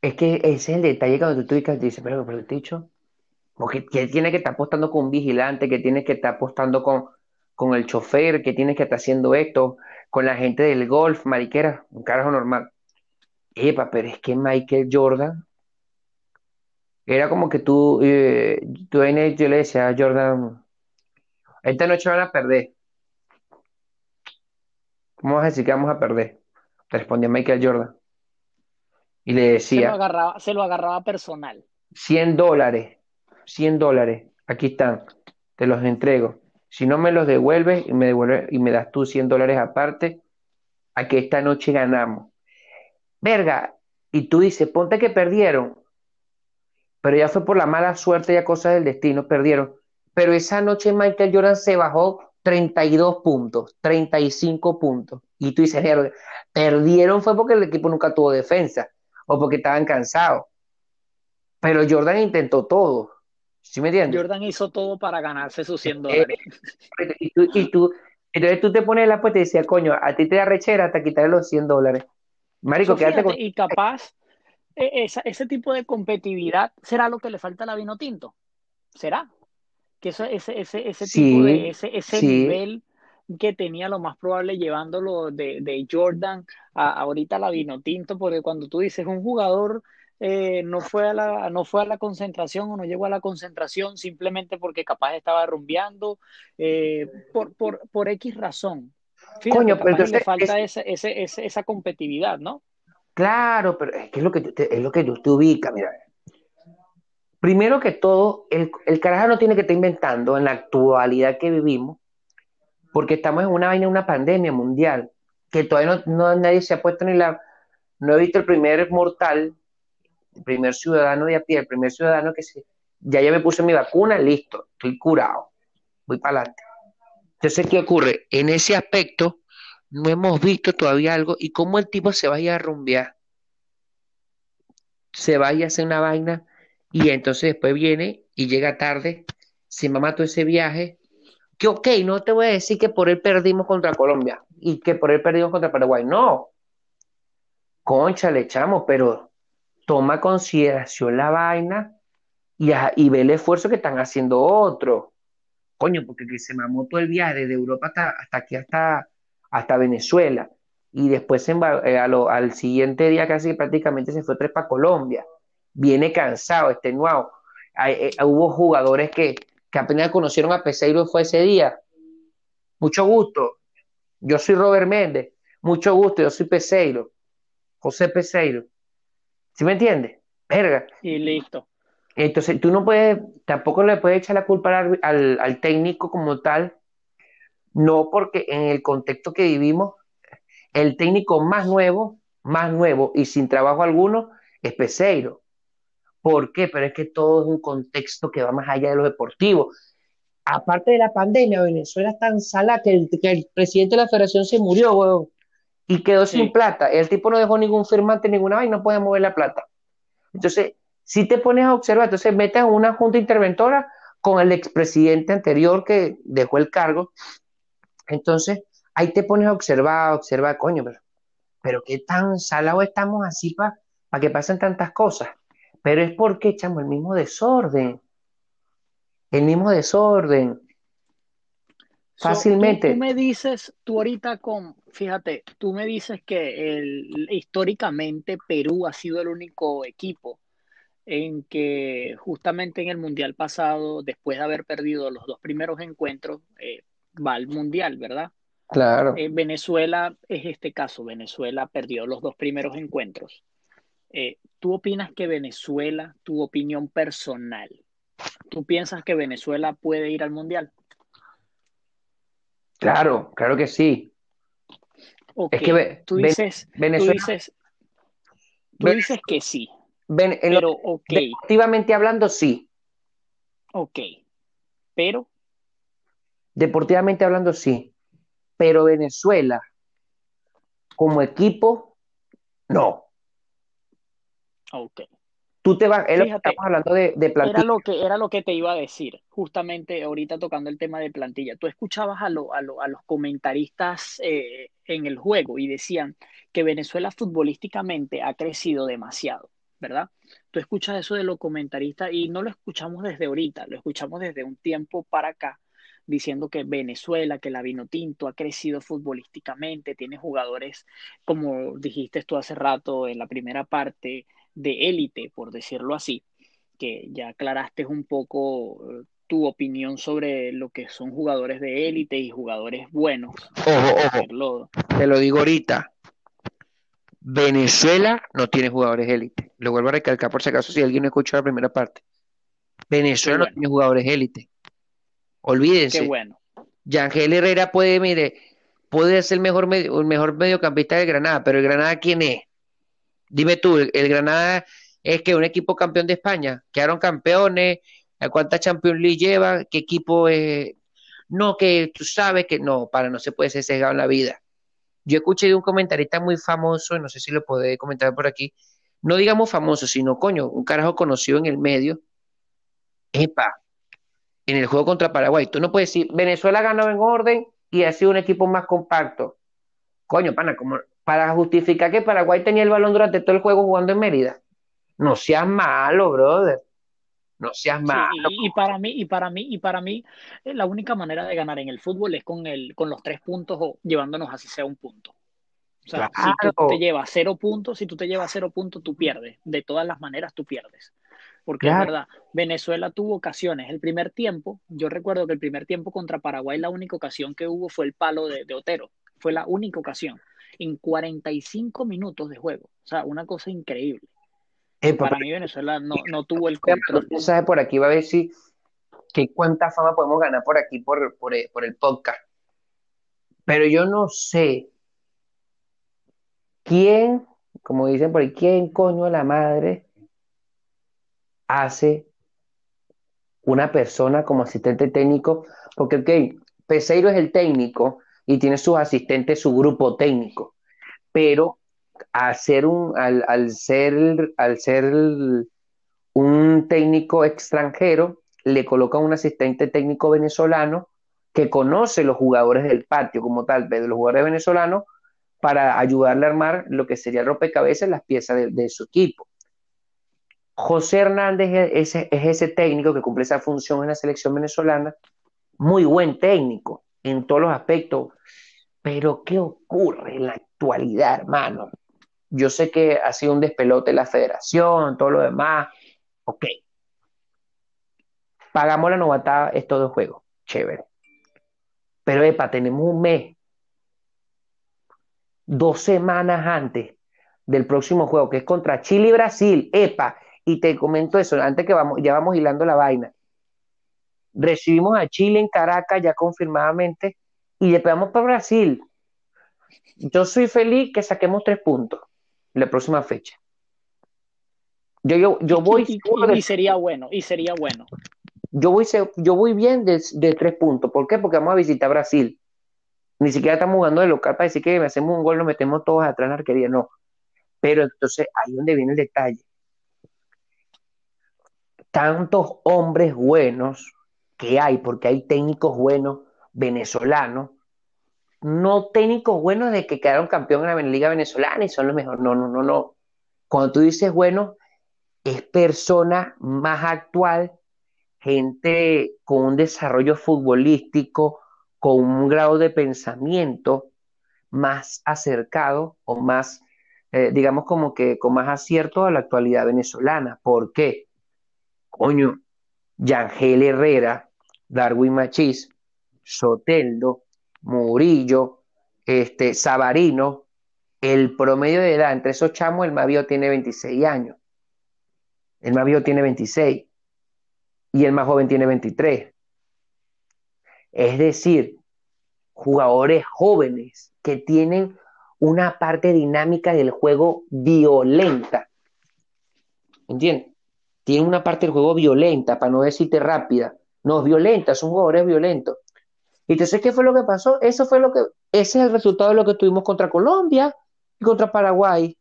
Es que ese es el detalle cuando tú dices, pero, pero el dicho, que, que tiene que estar apostando con un vigilante, que tiene que estar apostando con, con el chofer, que tiene que estar haciendo esto, con la gente del golf, mariquera, un carajo normal epa, pero es que Michael Jordan era como que tú, eh, tú yo le decía a Jordan, esta noche van a perder. ¿Cómo vas a decir que vamos a perder? Respondía Michael Jordan. y le Se lo decía, agarraba, se lo agarraba personal. 100 dólares, 100 dólares, aquí están, te los entrego. Si no me los devuelves y me devuelves y me das tú 100 dólares aparte, aquí esta noche ganamos. Verga, y tú dices, ponte que perdieron, pero ya fue por la mala suerte y a cosas del destino, perdieron. Pero esa noche Michael Jordan se bajó 32 puntos, 35 puntos. Y tú dices, "Mierda, perdieron fue porque el equipo nunca tuvo defensa o porque estaban cansados. Pero Jordan intentó todo. ¿Sí me entiendes? Jordan hizo todo para ganarse sus 100 Eh, dólares. y tú, y tú, entonces tú te pones la puerta y decías, coño, a ti te da rechera hasta quitarle los 100 dólares. Marico, quédate con... y capaz e- esa- ese tipo de competitividad será lo que le falta a la vino tinto. ¿Será? Que eso, ese, ese, ese tipo de, ese, ese sí, nivel que tenía lo más probable llevándolo de, de Jordan a ahorita a la vino tinto, porque cuando tú dices un jugador eh, no fue a la, no fue a la concentración o no llegó a la concentración simplemente porque capaz estaba rumbeando, eh, por, por, por X razón. Fíjate, coño, pero le entonces, es, falta ese, ese, ese- esa competitividad, ¿no? claro, pero es que es lo que, te- es lo que te ubicas, mira. Primero que todo, el, el carajo no tiene que estar inventando en la actualidad que vivimos, porque estamos en una vaina, una pandemia mundial, que todavía no, no- nadie se ha puesto ni la... No he visto el primer mortal, el primer ciudadano de a pie, el primer ciudadano que se... Ya ya me puse mi vacuna, listo, estoy curado, voy para adelante. Entonces, ¿qué ocurre? En ese aspecto, no hemos visto todavía algo y cómo el tipo se vaya a rumbear, se vaya a hacer una vaina y entonces después viene y llega tarde, se mama todo ese viaje. Que ok, no te voy a decir que por él perdimos contra Colombia y que por él perdimos contra Paraguay. No, concha, le echamos, pero toma consideración la vaina y, y ve el esfuerzo que están haciendo otros. Coño, porque que se mamó todo el viaje desde Europa hasta, hasta aquí, hasta, hasta Venezuela. Y después eh, al siguiente día casi prácticamente se fue tres para Colombia. Viene cansado, extenuado. Eh, hubo jugadores que, que apenas conocieron a Peseiro fue ese día. Mucho gusto. Yo soy Robert Méndez. Mucho gusto, yo soy Peseiro. José Peseiro. ¿Sí me entiendes? Verga. Y listo. Entonces, tú no puedes, tampoco le puedes echar la culpa al, al- al técnico como tal, no porque en el contexto que vivimos, el técnico más nuevo, más nuevo y sin trabajo alguno es Peseiro. ¿Por qué? Pero es que todo es un contexto que va más allá de lo deportivo. Aparte de la pandemia, Venezuela es tan sala que el, que el presidente de la federación se murió, weón, y quedó sin plata. El tipo no dejó ningún firmante, ninguna vaina, no puede mover la plata. Entonces, si te pones a observar, entonces metes a una junta interventora con el expresidente anterior que dejó el cargo. Entonces, ahí te pones a observar, a observar, coño, pero, pero qué tan salados estamos así para que pasen tantas cosas. Pero es porque echamos el mismo desorden, el mismo desorden, So, tú, tú fácilmente. me dices, tú ahorita con, fíjate, tú me dices que el, históricamente Perú ha sido el único equipo en que justamente en el Mundial pasado, después de haber perdido los dos primeros encuentros, eh, va al Mundial, ¿verdad? Claro. Eh, Venezuela es este caso, Venezuela perdió los dos primeros encuentros. Eh, ¿tú opinas que Venezuela, tu opinión personal, tú piensas que Venezuela puede ir al Mundial? Claro, claro que sí. Ok, Es que ve- tú dices, tú Venezuela, dices, tú dices que sí, Ven- en lo- pero ok, deportivamente hablando, sí. ok, pero Deportivamente hablando, sí. Pero Venezuela, como equipo, no. ok. Tú te vas, es lo que Fíjate, estamos hablando de, de Era plantilla. lo que, era lo que te iba a decir, justamente ahorita tocando el tema de plantilla. Tú escuchabas a, lo- a, lo- a los comentaristas eh, en el juego y decían que Venezuela futbolísticamente ha crecido demasiado, ¿verdad? Tú escuchas eso de los comentaristas y no lo escuchamos desde ahorita, lo escuchamos desde un tiempo para acá, diciendo que Venezuela, que la Vinotinto ha crecido futbolísticamente, tiene jugadores, como dijiste tú hace rato en la primera parte, de élite, por decirlo así que ya aclaraste un poco eh, tu opinión sobre lo que son jugadores de élite y jugadores buenos, Ojo, ojo, te lo digo ahorita. Venezuela no tiene jugadores élite. Lo vuelvo a recalcar por si acaso si alguien no escuchó la primera parte. Venezuela no tiene jugadores élite. Olvídense. Qué bueno. Yangel Herrera puede, mire, puede ser el mejor, medio, el mejor mediocampista de Granada, pero el Granada, ¿quién es? Dime tú, el, Granada es que un equipo campeón de España, quedaron campeones, ¿a cuántas Champions League lleva? ¿Qué equipo es? No, que tú sabes que no, para no se puede ser sesgado en la vida. Yo escuché de un comentarista muy famoso, no sé si lo puede comentar por aquí, no digamos famoso, sino coño, un carajo conocido en el medio. Epa, en el juego contra Paraguay, tú no puedes decir, Venezuela ganó en orden y ha sido un equipo más compacto. Coño, pana, como para justificar que Paraguay tenía el balón durante todo el juego jugando en Mérida. No seas malo, brother. No seas malo. y, para mí, y para mí, y para mí, eh, la única manera de ganar en el fútbol es con el, con los tres puntos o llevándonos así sea un punto. O sea, si tú te llevas cero puntos, si tú te llevas cero puntos, tú pierdes. De todas las maneras, tú pierdes. Porque es verdad, Venezuela tuvo ocasiones. El primer tiempo, yo recuerdo que el primer tiempo contra Paraguay, la única ocasión que hubo fue el palo de, Otero. Fue la única ocasión. En 45 minutos de juego. O sea, una cosa increíble. Eh, para mí Venezuela no, no tuvo el control. ¿Sabes por aquí? Va a ver si que cuánta fama podemos ganar por aquí, por, por, por el podcast. Pero yo no sé quién, como dicen por ahí, quién coño a la madre hace una persona como asistente técnico, porque, ok, Peseiro es el técnico y tiene sus asistentes, su grupo técnico, pero al ser un, técnico extranjero, le coloca un asistente técnico venezolano que conoce los jugadores del patio como tal, de los jugadores venezolanos, para ayudarle a armar lo que sería rompecabezas, las piezas de su equipo. José Hernández es, ese técnico que cumple esa función en la selección venezolana, muy buen técnico en todos los aspectos, pero ¿qué ocurre en la actualidad, hermano? Yo sé que ha sido un despelote la federación, todo lo demás, ok. Pagamos la novatada estos dos juegos, chévere. Pero, epa, tenemos un mes, dos semanas antes del próximo juego, que es contra Chile y Brasil, epa, y te comento eso, antes que vamos, ya vamos hilando la vaina. Recibimos a Chile en Caracas ya confirmadamente y le pegamos para Brasil. Yo soy feliz que saquemos tres puntos la próxima fecha. Yo, yo, yo voy. Y, sería bueno, y sería bueno. Yo voy, yo voy bien de, tres puntos. ¿Por qué? Porque vamos a visitar Brasil. Ni siquiera estamos jugando de local para decir que hacemos un gol, nos metemos todos atrás en la arquería. No. Pero entonces ahí es donde viene el detalle tantos hombres buenos que hay, porque hay técnicos buenos venezolanos, no técnicos buenos de que quedaron campeón en la Liga Venezolana y son los mejores. No, no, no, no. Cuando tú dices bueno, es persona más actual, gente con un desarrollo futbolístico, con un grado de pensamiento más acercado o más, eh, digamos como que con más acierto a la actualidad venezolana. ¿Por qué? Coño, Yangel Herrera, Darwin Machís, Soteldo, Murillo, este, Sabarino, el promedio de edad entre esos chamos, el más tiene 26 años. El más tiene 26 y el más joven tiene 23. Es decir, jugadores jóvenes que tienen una parte dinámica del juego violenta. ¿Entiendes? tiene una parte del juego violenta, para no decirte rápida. No, es violenta, son jugadores violentos. Y entonces, ¿qué fue lo que pasó? Eso fue lo que, ese es el resultado de lo que tuvimos contra Colombia y contra Paraguay.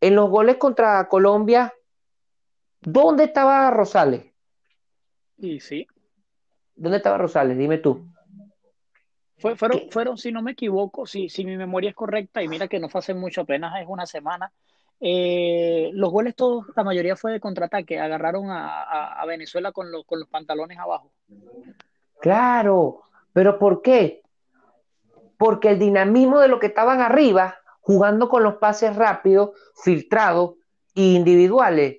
En los goles contra Colombia, ¿dónde estaba Rosales? Y sí. ¿Dónde estaba Rosales? Dime tú. fueron, fueron, si no me equivoco, si, si mi memoria es correcta, y mira que no fue hace mucho, apenas es una semana, eh, los goles todos, la mayoría fue de contraataque, agarraron a, Venezuela con, con los pantalones abajo. Claro, pero ¿por qué? Porque el dinamismo de lo que estaban arriba, jugando con los pases rápidos, filtrados e individuales,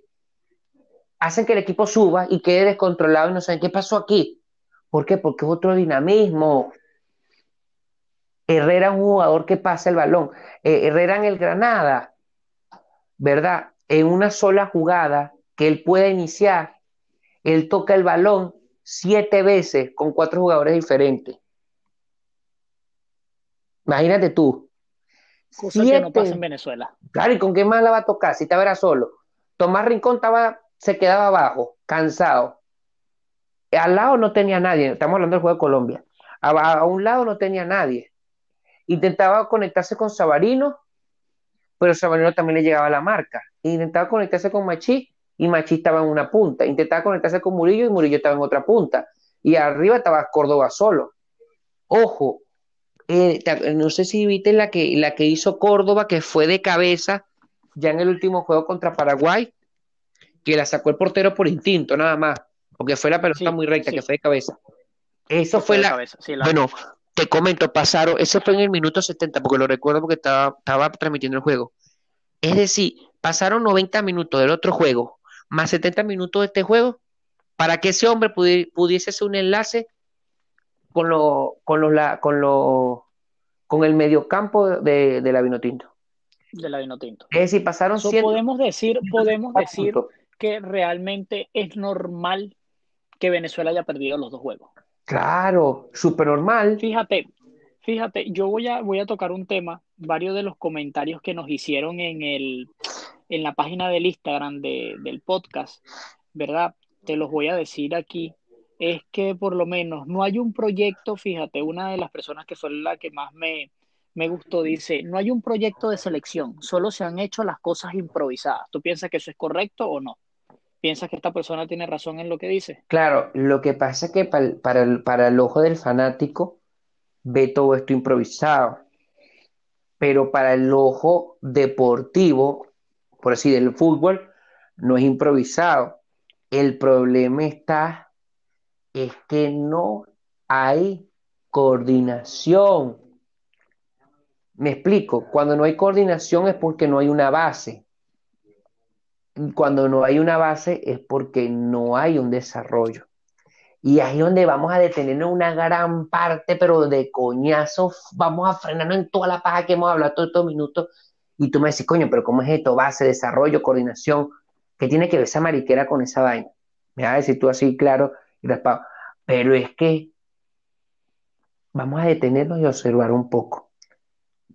hacen que el equipo suba y quede descontrolado y no saben qué pasó aquí. ¿Por qué? Porque es otro dinamismo. Herrera es un jugador que pasa el balón. Eh, Herrera en el Granada, ¿verdad? En una sola jugada que él pueda iniciar, él toca el balón siete veces con cuatro jugadores diferentes. Imagínate tú. Cosa que no pasa en Venezuela. Claro, ¿y con qué más la va a tocar? Si estaba era solo. Tomás Rincón estaba, se quedaba abajo, cansado. Al lado no tenía nadie, estamos hablando del juego de Colombia. A, un lado no tenía nadie. Intentaba conectarse con Sabarino, pero Sabarino también le llegaba a la marca. Intentaba conectarse con Machi y Machi estaba en una punta. Intentaba conectarse con Murillo y Murillo estaba en otra punta. Y arriba estaba Córdoba solo. Ojo, eh, no sé si viste la que, la que hizo Córdoba, que fue de cabeza ya en el último juego contra Paraguay, que la sacó el portero por instinto, nada más, porque fue la pelota muy recta, que fue de cabeza. Eso fue, la... bueno, te comento, pasaron, ese fue en el minuto 70, porque lo recuerdo porque estaba, estaba transmitiendo el juego. Es decir, pasaron 90 minutos del otro juego, más 70 minutos de este juego, para que ese hombre pudiese hacer un enlace con lo, con los, con lo, con el mediocampo de, de la Vinotinto. De la Vinotinto. Es decir, pasaron Podemos decir, podemos decir que realmente es normal que Venezuela haya perdido los dos juegos. Claro, súper normal. Fíjate, fíjate, yo voy a, voy a tocar un tema, varios de los comentarios que nos hicieron en, el, en la página del Instagram del podcast, ¿verdad? Te los voy a decir aquí es que por lo menos no hay un proyecto, fíjate, una de las personas que fue la que más me, me gustó dice, no hay un proyecto de selección, solo se han hecho las cosas improvisadas. ¿Tú piensas que eso es correcto o no? ¿Piensas que esta persona tiene razón en lo que dice? Claro, lo que pasa es que para, el, para el ojo del fanático ve todo esto improvisado, pero para el ojo deportivo, por así del fútbol, no es improvisado. El problema está es que no hay coordinación. Me explico, cuando no hay coordinación es porque no hay una base. Cuando no hay una base es porque no hay un desarrollo. Y ahí es donde vamos a detenernos una gran parte, pero de coñazo, vamos a frenarnos en toda la paja que hemos hablado todos estos minutos. Y tú me decís, coño, pero ¿cómo es esto? Base, desarrollo, coordinación. ¿Qué tiene que ver esa mariquera con esa vaina? Me vas a decir tú así, claro, pero es que vamos a detenernos y observar un poco.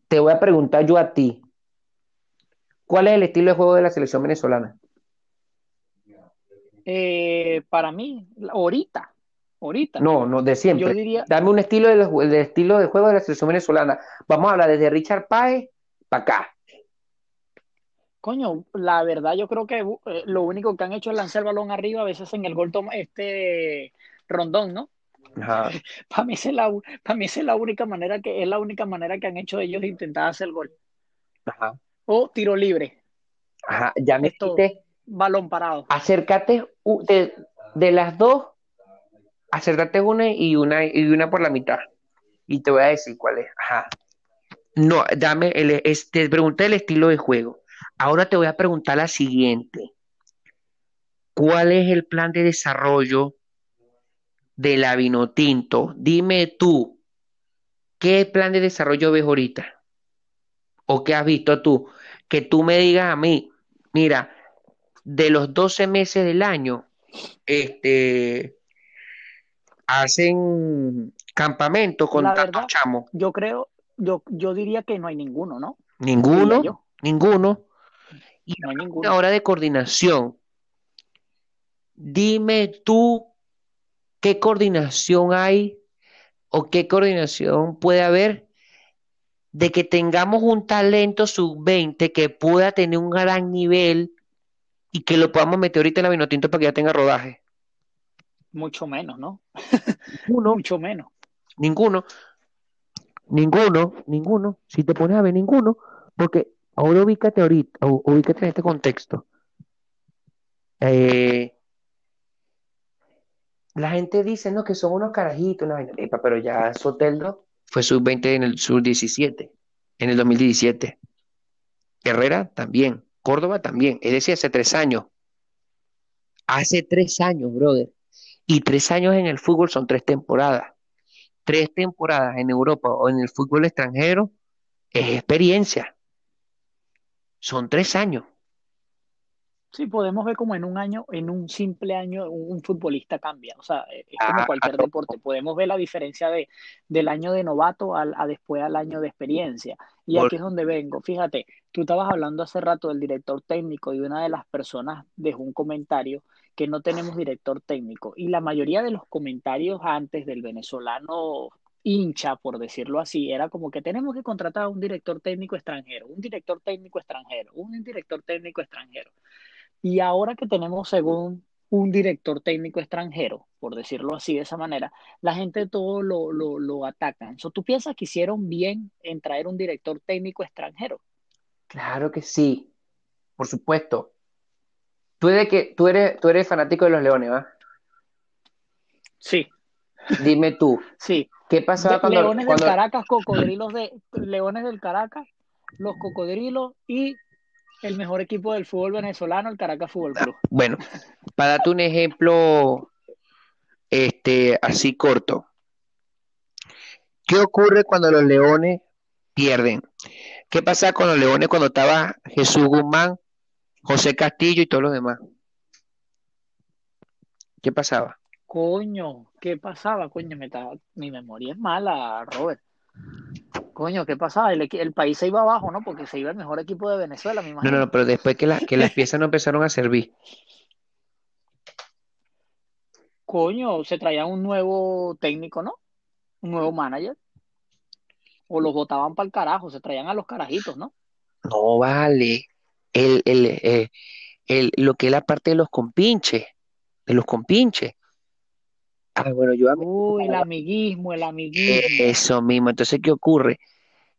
Te voy a preguntar yo a ti, ¿cuál es el estilo de juego de la selección venezolana? Eh, para mí, ahorita, ahorita. No, no, de siempre. Yo diría... Dame un estilo de, estilo de juego de la selección venezolana. Vamos a hablar desde Richard Páez para acá. Coño, la verdad yo creo que eh, lo único que han hecho es lanzar el balón arriba, a veces en el gol toma este rondón, ¿no? para mí es la, para mí es la única manera que es la única manera que han hecho ellos intentar hacer el gol. Ajá. O tiro libre. Ajá, ya me Esto, balón parado. Acércate de, de, las dos, acércate una y una y una por la mitad. Y te voy a decir cuál es. Ajá. No, dame el, este, pregunté el estilo de juego. Ahora te voy a preguntar la siguiente. ¿Cuál es el plan de desarrollo de la Vinotinto? Dime tú, ¿qué plan de desarrollo ves ahorita? ¿O qué has visto tú? Que tú me digas a mí, mira, de los 12 meses del año, este, hacen campamento con tantos chamos. Yo creo, yo, yo diría que no hay ninguno, ¿no? Ninguno, ninguno. Y no hay ninguna hora de coordinación. Dime tú qué coordinación hay o qué coordinación puede haber de que tengamos un talento sub-20 que pueda tener un gran nivel y que lo podamos meter ahorita en la Vinotinto para que ya tenga rodaje. Mucho menos, ¿no? Ninguno. Mucho menos. Ninguno. Ninguno, ninguno. Si te pones a ver ninguno, porque Ahora ubícate ahorita, ubícate en este contexto. Eh, la gente dice, no, que son unos carajitos, una pero ya Soteldo fue sub-20 en el sub-17, en el 2017. Herrera también, Córdoba también, es decir, hace tres años. Hace tres años, brother. Y tres años en el fútbol son tres temporadas. tres temporadas en Europa o en el fútbol extranjero es experiencia. Son tres años. Sí, podemos ver como en un año, en un simple año, un futbolista cambia. O sea, e, es como cualquier deporte. Podemos ver la diferencia de, del año de novato al, a después al año de experiencia. Y aquí es donde vengo. Fíjate, tú estabas hablando hace rato del director técnico y una de las personas dejó un comentario que no tenemos director técnico. Y la mayoría de los comentarios antes del venezolano hincha, por decirlo así, era como que tenemos que contratar a un director técnico extranjero, un director técnico extranjero, un director técnico extranjero. Y ahora que tenemos según un director técnico extranjero, por decirlo así de esa manera, la gente todo lo, lo, lo atacan. ¿Tú piensas que hicieron bien en traer un director técnico extranjero? Claro que sí, por supuesto. Tú, eres que, tú, eres, tú eres fanático de los Leones, ¿va? Sí. Dime tú. Sí. ¿Qué pasaba cuando... Leones del Caracas, cocodrilos de... Leones del Caracas, los cocodrilos y el mejor equipo del fútbol venezolano, el Caracas Fútbol Club. Bueno, para darte un ejemplo este, así corto. ¿Qué ocurre cuando los leones pierden? ¿Qué pasa con los leones cuando estaba Jesús Guzmán, José Castillo y todos los demás? ¿Qué pasaba? Coño, ¿qué pasaba? Coño, mi memoria es mala, Robert. Coño, ¿qué pasaba? El, país se iba abajo, ¿no? Porque se iba el mejor equipo de Venezuela, mi No, no, pero después que, que las piezas no empezaron a servir. Coño, se traía un nuevo técnico, ¿no? Un nuevo manager. O los botaban para el carajo, se traían a los carajitos, ¿no? No vale. El, el, eh, el, lo que es la parte de los compinches, de los compinches. Ah, bueno, yo Uy, el amiguismo, el amiguismo. Eso mismo. Entonces, ¿qué ocurre?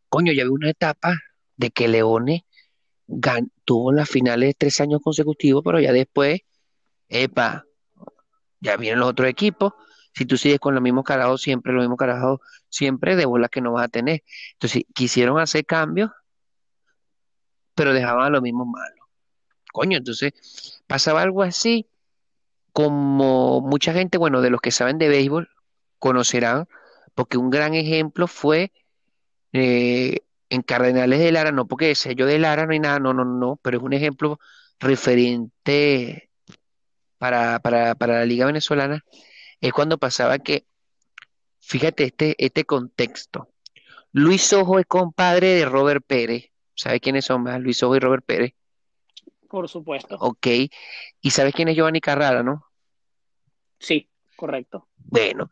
Coño, ya había una etapa de que Leone tuvo las finales tres años consecutivos, pero ya después, epa, ya vienen los otros equipos. Si tú sigues con los mismos carajos siempre, los mismos carajos siempre, de bola que no vas a tener. Entonces, quisieron hacer cambios, pero dejaban a los mismos malos. Coño, entonces pasaba algo así como mucha gente, bueno, de los que saben de béisbol, conocerán, porque un gran ejemplo fue eh, en Cardenales de Lara, no porque sea yo de Lara, no hay nada, no, no, no, pero es un ejemplo referente para, para, para la Liga Venezolana, es cuando pasaba que, fíjate este, este contexto, Luis Ojo es compadre de Robert Pérez, ¿sabe quiénes son más? Luis Ojo y Robert Pérez. Por supuesto. Ok. ¿Y sabes quién es Giovanni Carrara, no? Sí, correcto. Bueno,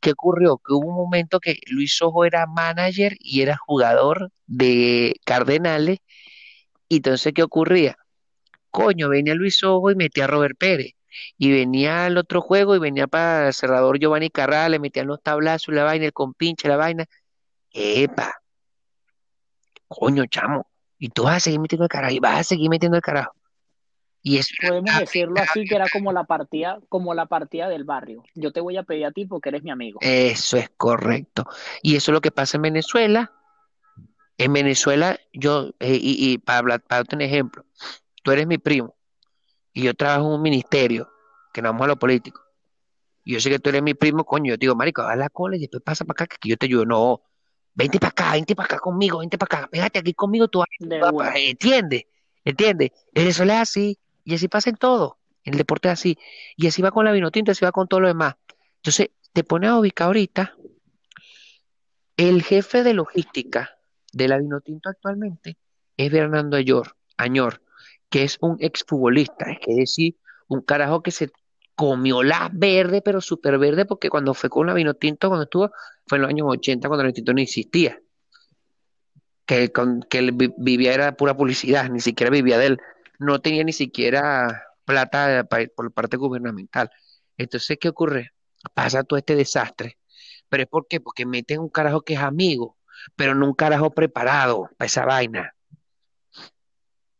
¿qué ocurrió? Que hubo un momento que Luis Ojo era manager y era jugador de Cardenales. Y entonces, ¿qué ocurría? Coño, venía Luis Ojo y metía a Robert Pérez. Y venía al otro juego y venía para el cerrador Giovanni Carrara, le metían los tablazos, la vaina, el compinche, la vaina. ¡Epa! Coño, chamo. Y tú vas a seguir metiendo el carajo y vas a seguir metiendo el carajo. Y eso Podemos decirlo así, que era como la partida, como la partida del barrio. Yo te voy a pedir a ti porque eres mi amigo. Eso es correcto. Y eso es lo que pasa en Venezuela. En Venezuela, yo, eh, y, para, hablar, para darte un ejemplo, tú eres mi primo y yo trabajo en un ministerio, que no vamos a lo político. Y yo sé que tú eres mi primo, coño, yo te digo, marico, haz la cola y después pasa para acá, que yo te ayudo. No, vente para acá, vente para acá conmigo, vente para acá, pégate aquí conmigo, tú entiendes, entiendes, eso es así, y así pasa en todo, en el deporte es así, y así va con la vinotinta, así va con todo lo demás. Entonces, te pones a ubicar ahorita, el jefe de logística de la vinotinto actualmente es Fernando Añor, Añor, que es un exfutbolista, es decir, un carajo que se comió la verde, pero súper verde, porque cuando fue con la vino tinto, cuando estuvo, fue en los años 80, cuando el tinto no existía. Que, con, que él vivía era pura publicidad, ni siquiera vivía de él. No tenía ni siquiera plata por parte gubernamental. Entonces, ¿qué ocurre? Pasa todo este desastre. ¿Pero es por qué? Porque meten un carajo que es amigo, pero no un carajo preparado para esa vaina.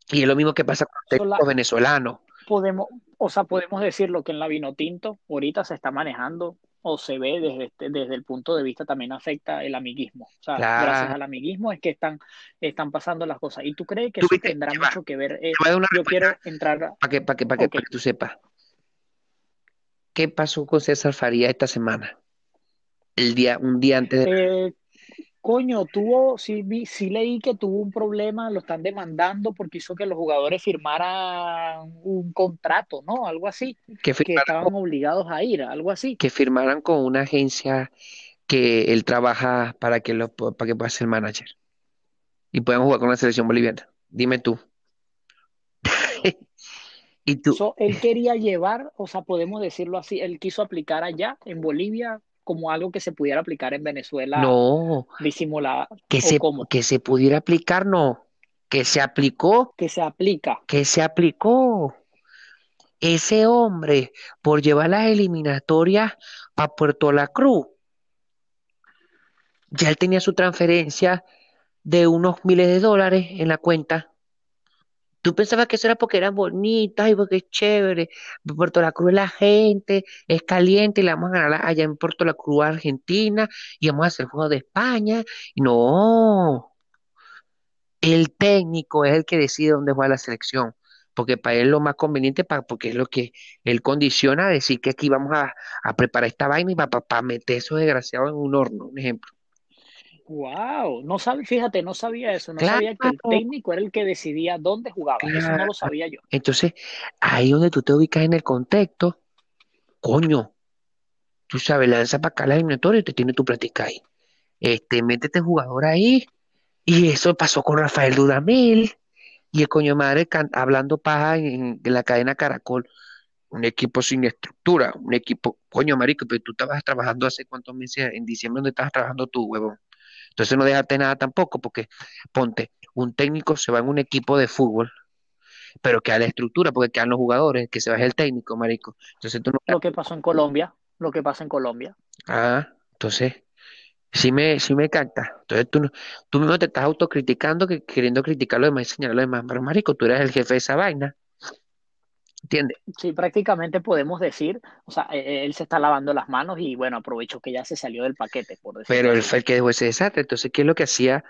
Y es lo mismo que pasa con los venezolanos podemos, o sea, podemos decirlo que en la vino tinto ahorita se está manejando o se ve desde, este, desde el punto de vista también afecta el amiguismo. O sea, gracias al amiguismo es que están, están pasando las cosas. ¿Y tú crees que eso tendrá mucho que ver? Eh, yo quiero entrar... Para que, para que, para que, tú sepas. ¿Qué pasó con César Faría esta semana? el día, un día antes de... Eh, coño, tuvo, sí, sí leí que tuvo un problema, lo están demandando porque hizo que los jugadores firmaran un contrato, ¿no? Algo así, que, estaban obligados a ir, algo así. Que firmaran con una agencia que él trabaja para que, lo, para que pueda ser manager y puedan jugar con la selección boliviana. Dime tú. y tú. él quería llevar, o sea, podemos decirlo así, él quiso aplicar allá en Bolivia como algo que se pudiera aplicar en Venezuela. No. Disimulada. Que, se, que se pudiera aplicar, no. Que se aplicó. Que se aplica. Que se aplicó. Ese hombre, por llevar las eliminatorias a Puerto La Cruz, ya él tenía su transferencia de unos miles de dólares en la cuenta. Tú pensabas que eso era porque eran bonitas y porque es chévere. Puerto La Cruz la gente, es caliente y la vamos a ganar allá en Puerto La Cruz, Argentina, y vamos a hacer juego de España. No. El técnico es el que decide dónde va la selección. Porque para él lo más conveniente, para, porque es lo que él condiciona, decir que aquí vamos a, preparar esta vaina y para, para meter eso desgraciado en un horno, un ejemplo. Wow, no sabe, fíjate, no sabía eso, no sabía que el técnico era el que decidía dónde jugaba, eso no lo sabía yo. Entonces, ahí donde tú te ubicas en el contexto, coño, tú sabes, lanza para acá la eliminatoria y te tiene tu plática ahí. Este, métete jugador ahí, y eso pasó con Rafael Dudamel, y el coño madre hablando paja en, la cadena Caracol, un equipo sin estructura, un equipo, coño marico, pero tú estabas trabajando hace cuántos meses, en diciembre, donde estabas trabajando tú, huevón? Entonces no dejarte nada tampoco, porque ponte, un técnico se va en un equipo de fútbol, pero que a la estructura, porque quedan los jugadores, que se va el técnico, marico. Entonces tú no... Lo que pasó en Colombia, lo que pasa en Colombia. Ah, entonces, sí me, sí me capta. Entonces tú, tú mismo te estás autocriticando, que, queriendo criticar lo demás y señalar lo demás. Pero marico, tú eres el jefe de esa vaina. ¿Entiendes? Sí, prácticamente podemos decir, o sea, e, él se está lavando las manos y bueno, aprovecho que ya se salió del paquete, por decirlo Pero él fue el que dejó ese desastre, entonces, ¿qué es lo que hacía?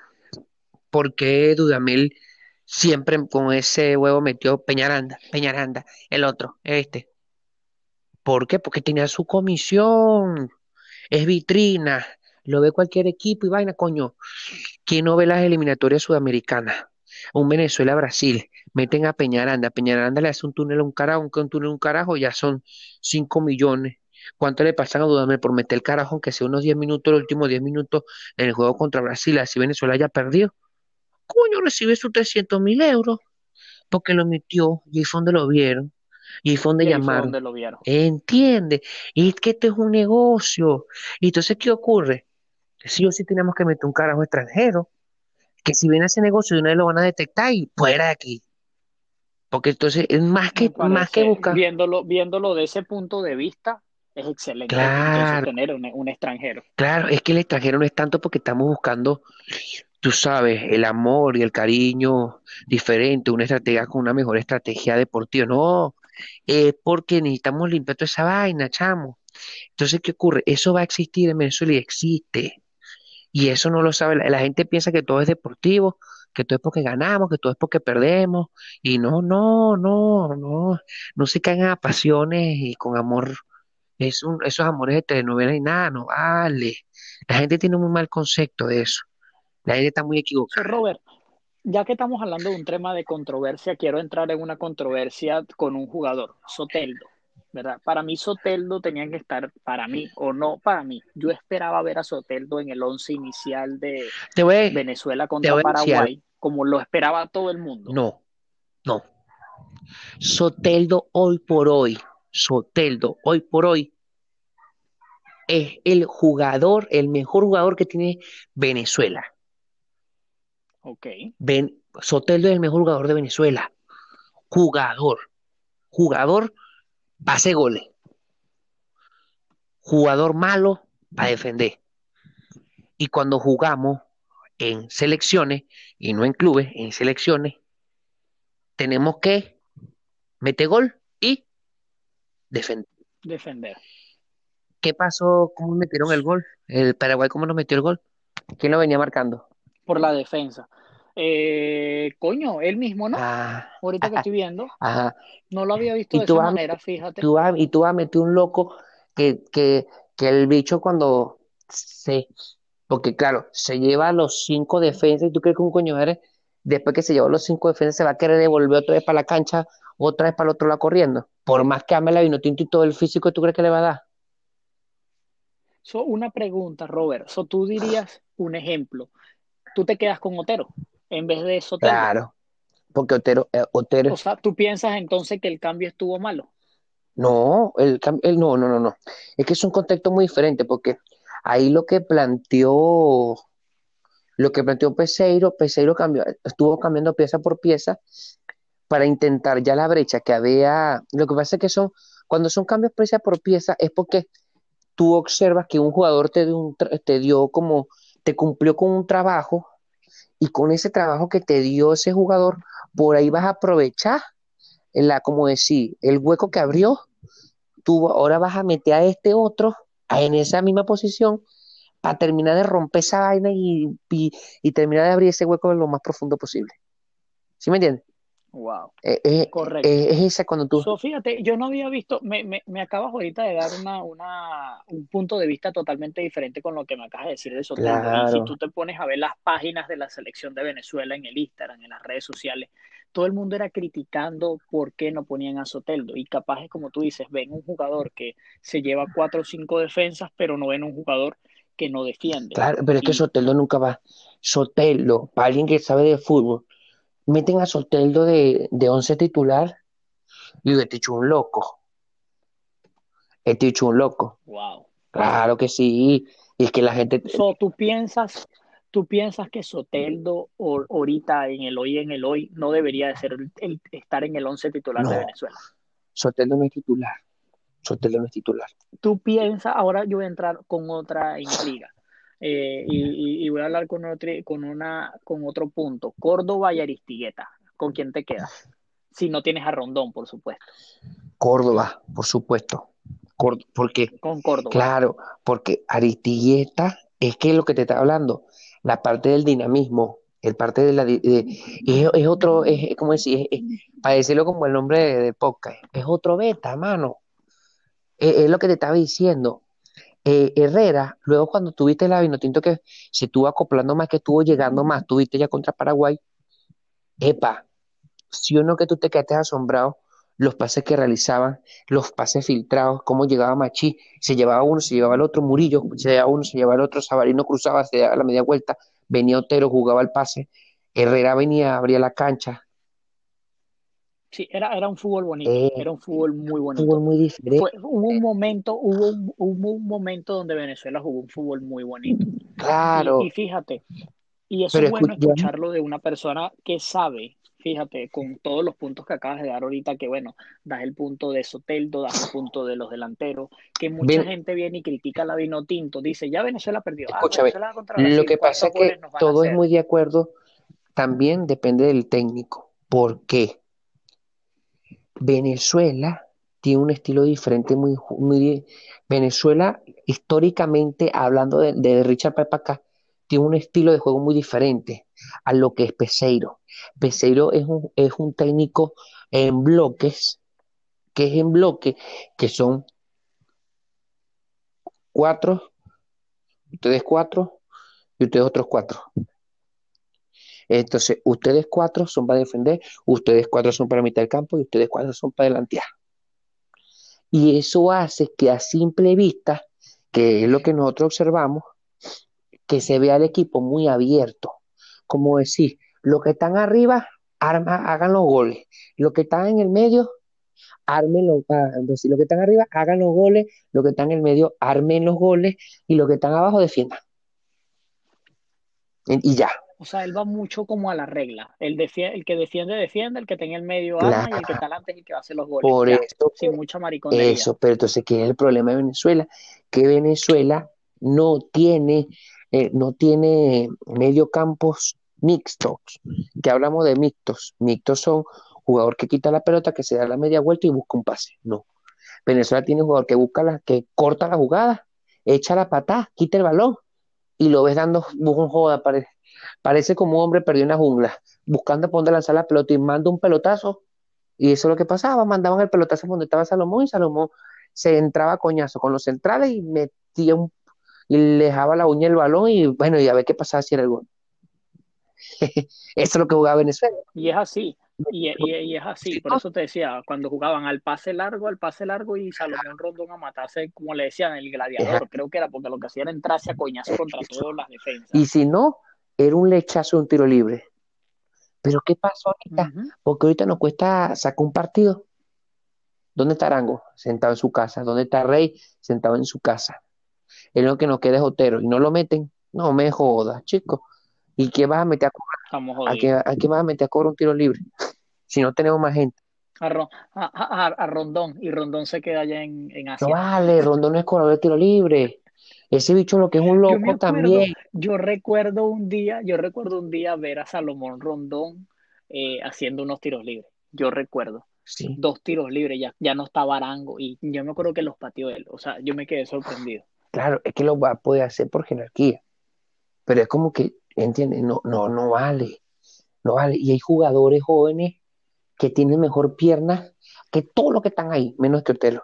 ¿Por qué Dudamel siempre con ese huevo metió Peñaranda, Peñaranda, el otro, este? ¿Por qué? Porque tenía su comisión, es vitrina, lo ve cualquier equipo y vaina, coño. ¿Quién no ve las eliminatorias sudamericanas? Un Venezuela-Brasil, meten a Peñaranda, Peñaranda le hace un túnel a un carajo, un túnel a un carajo, ya son 5 millones. ¿Cuánto le pasan a Dudamel por meter el carajo, aunque sea unos 10 minutos, los últimos 10 minutos en el juego contra Brasil, así Venezuela haya perdido? Coño, recibe sus 300 mil euros porque lo metió y ahí fue donde lo vieron. Y ahí fue donde llamaron. Donde lo vieron. Entiende. Y es que este es un negocio. Y entonces, ¿qué ocurre? Sí o sí tenemos que meter un carajo extranjero. Que si viene ese negocio de una vez lo van a detectar y fuera de aquí. Porque entonces es más que, más que buscar. Viéndolo, viéndolo de ese punto de vista, es excelente tener un, extranjero. Claro, es que el extranjero no es tanto porque estamos buscando, tú sabes, el amor y el cariño diferente, una estrategia con una mejor estrategia deportiva. No, es porque necesitamos limpiar toda esa vaina, chamo. Entonces, ¿qué ocurre? Eso va a existir en Venezuela y existe. Y eso no lo sabe. la gente piensa que todo es deportivo que todo es porque ganamos, que todo es porque perdemos, y no, no, no, no, no se caen a pasiones y con amor, es un, esos amores de telenovela y nada, no vale. La gente tiene un muy mal concepto de eso. La gente está muy equivocada. Robert, ya que estamos hablando de un tema de controversia, quiero entrar en una controversia con un jugador, Soteldo. ¿Verdad? Para mí Soteldo tenía que estar, para mí o no para mí. Yo esperaba ver a Soteldo en el once inicial de Venezuela contra Paraguay, como lo esperaba todo el mundo. No, no. Soteldo hoy por hoy, Soteldo hoy por hoy es el jugador, el mejor jugador que tiene Venezuela. Ok. Soteldo es el mejor jugador de Venezuela. Jugador. Jugador pase goles. Jugador malo para defender. Y cuando jugamos en selecciones, y no en clubes, en selecciones, tenemos que meter gol y defender. Defender. ¿Qué pasó? ¿Cómo metieron el gol? ¿El Paraguay cómo nos metió el gol? ¿Quién lo venía marcando? Por la defensa. Eh, coño, él mismo, ¿no? Ah, Ahorita que estoy viendo. No lo había visto de esa manera, fíjate. y tú vas a meter un loco que, que, que el bicho cuando Sí, porque claro, se lleva a los cinco defensas y tú crees que un coño eres, después que se llevó los cinco defensas, se va a querer devolver otra vez para la cancha, otra vez para el otro lado corriendo. Por más que ame la vino tinto y todo el físico, ¿tú crees que le va a dar? So, una pregunta, Robert. So, tú dirías un ejemplo. Tú te quedas con Otero en vez de Soteldo. Claro, porque Otero, eh, Otero. O sea, tú piensas entonces que el cambio estuvo malo. No, el, el, no, no, no, no. Es que es un contexto muy diferente porque ahí lo que planteó, lo que planteó Peseiro, Peseiro cambió, estuvo cambiando pieza por pieza para intentar ya la brecha que había. Lo que pasa es que son, cuando son cambios pieza por pieza, es porque tú observas que un jugador te dio, un, te dio como, te cumplió con un trabajo y con ese trabajo que te dio ese jugador, por ahí vas a aprovechar, la, como decir, el hueco que abrió, tú ahora vas a meter a este otro en esa misma posición para terminar de romper esa vaina y, y, y terminar de abrir ese hueco lo más profundo posible. ¿Sí me entiendes? Wow. Eh, eh, Correcto. eh, es esa cuando tú. So, fíjate, yo no había visto, me, me, me acabas ahorita de dar una, una, un punto de vista totalmente diferente con lo que me acabas de decir de Soteldo. Si tú te pones a ver las páginas de la selección de Venezuela en el Instagram, en las redes sociales, todo el mundo era criticando por qué no ponían a Soteldo. Y capaz es como tú dices, ven un jugador que se lleva cuatro o cinco defensas, pero no ven un jugador que no defiende. Claro, pero es que Soteldo nunca va. Soteldo, para alguien que sabe de fútbol, meten a Soteldo de, de 11 titular y digo, este hecho un loco. Este hecho un loco. wow. Claro que sí. Y es que la gente. So, tú piensas, tú piensas que Soteldo o, ahorita en el hoy en el hoy no debería de ser el, el- estar en el once titular de Venezuela. Soteldo no es titular. Soteldo no es titular. Tú piensas, ahora yo voy a entrar con otra intriga eh, y, y- y voy a hablar con otro, con una, con otro punto. Córdoba y Aristigueta, ¿con quién te quedas? Si no tienes a Rondón, por supuesto. Córdoba, por supuesto. Porque, Con Córdoba. claro, porque Aristigueta es que es lo que te está hablando, la parte del dinamismo, el parte de la. de- es, es otro, es, como decir, es, es- para decirlo como el nombre de, de podcast, es otro beta, mano. Es, es lo que te estaba diciendo. Eh, Herrera, luego cuando tuviste la Vinotinto que se estuvo acoplando más, que estuvo llegando más, tuviste ya contra Paraguay, epa, si o no que tú te quedaste asombrado, los pases que realizaban, los pases filtrados, cómo llegaba Machi, se llevaba uno, se llevaba el otro, Murillo, se llevaba uno, se llevaba el otro, Sabarino cruzaba, se daba la media vuelta, venía Otero, jugaba el pase, Herrera venía, abría la cancha, Sí, era, era un fútbol bonito, eh, era un fútbol muy fútbol bonito. muy diferente, Fue, hubo un momento, hubo un, hubo un momento donde Venezuela jugó un fútbol muy bonito. Claro, y fíjate, y eso pero es bueno escucha, escucharlo de una persona que sabe, fíjate, con todos los puntos que acabas de dar ahorita, que bueno, das el punto de Soteldo, das el punto de los delanteros, que mucha ven, gente viene y critica la vino tinto, dice, ya Venezuela perdió, ah, escúchame, Venezuela contra lo que pasa ¿cuántos es que a todo es muy de acuerdo, también depende del técnico, ¿por qué? Venezuela tiene un estilo diferente, muy, muy Venezuela, históricamente, hablando de, de Richard Pepe acá, tiene un estilo de juego muy diferente a lo que es Peseiro. Peseiro es un, es un técnico en bloques, que es en bloque, que son cuatro, ustedes cuatro y ustedes otros cuatro. Entonces, ustedes cuatro son para defender, ustedes cuatro son para mitad del campo y ustedes cuatro son para delantear. Y eso hace que a simple vista, que es lo que nosotros observamos, que se vea el equipo muy abierto. Como decir, los que están arriba, arma, hagan los goles. Los que están en el medio, armen los, ah, los que están arriba, hagan los goles. Los que están en el medio, armen los goles. Y los que están abajo, defiendan. Y ya. O sea, él va mucho como a la regla. El, el que defiende, defiende, el que en el medio arma y el que Claro. está adelante es el que va a hacer los goles. Por Ya, eso, sin mucha mariconería. eso, pero entonces, ¿qué es el problema de Venezuela? Que Venezuela no tiene, eh, no tiene mediocampos mixtos. Que hablamos de mixtos. Mixtos son jugador que quita la pelota, que se da la media vuelta y busca un pase. No. Venezuela tiene jugador que busca la, que corta la jugada, echa la patada, quita el balón y lo ves dando un joda, parece, parece como un hombre perdido en la jungla, buscando por dónde lanzar la pelota y manda un pelotazo y eso es lo que pasaba, mandaban el pelotazo donde estaba Salomón y Salomón se entraba a coñazo con los centrales y metía un, y le dejaba la uña el balón y bueno, y a ver qué pasaba si era el gol. Eso es lo que jugaba Venezuela. Y es así, y, y, es así, por eso te decía, cuando jugaban al pase largo, al pase largo y Salomón Rondón a matarse, como le decían, el gladiador, creo que era porque lo que hacía era entrarse a coñazo contra todas las defensas. Y si no, era un lechazo, un tiro libre. Pero ¿qué pasó ahorita? Porque ahorita nos cuesta sacar un partido. ¿Dónde está Arango? Sentado en su casa. ¿Dónde está Rey? Sentado en su casa. Es lo que nos queda es Otero. ¿Y no lo meten? No me jodas, chicos. ¿Y qué vas a meter a cobrar? ¿A qué, ¿A qué vas a meter a cobrar un tiro libre? si no tenemos más gente. A, Rondón. Y Rondón se queda allá en, en Asia. No vale, Rondón no es cobrador de tiro libre. Ese bicho lo que es un loco también. Yo recuerdo un día, yo recuerdo un día ver a Salomón Rondón eh, haciendo unos tiros libres. Yo recuerdo. Sí. Dos tiros libres, ya, ya no estaba Arango. Y yo me acuerdo que los pateó él. O sea, yo me quedé sorprendido. Claro, es que lo va a poder hacer por jerarquía. Pero es como que, ¿entiendes? No, no, no vale. No vale. Y hay jugadores jóvenes que tienen mejor pierna que todos los que están ahí, menos que Otelo.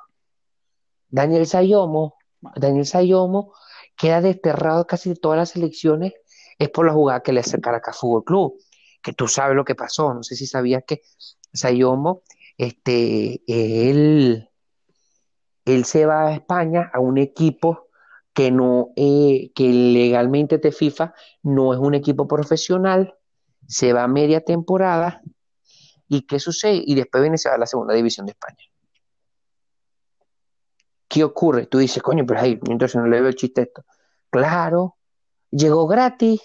Daniel Sayomo Daniel Sayomo queda desterrado casi de todas las elecciones, es por la jugada que le hace Caracas Fútbol Club, que tú sabes lo que pasó, no sé si sabías que Sayomo, este, él, él se va a España a un equipo que no, eh, que legalmente te FIFA no es un equipo profesional, se va a media temporada, ¿y qué sucede? Y después viene se va a la segunda división de España. ¿Qué ocurre? Tú dices, coño, pero ahí, entonces no le veo el chiste esto. Claro, llegó gratis.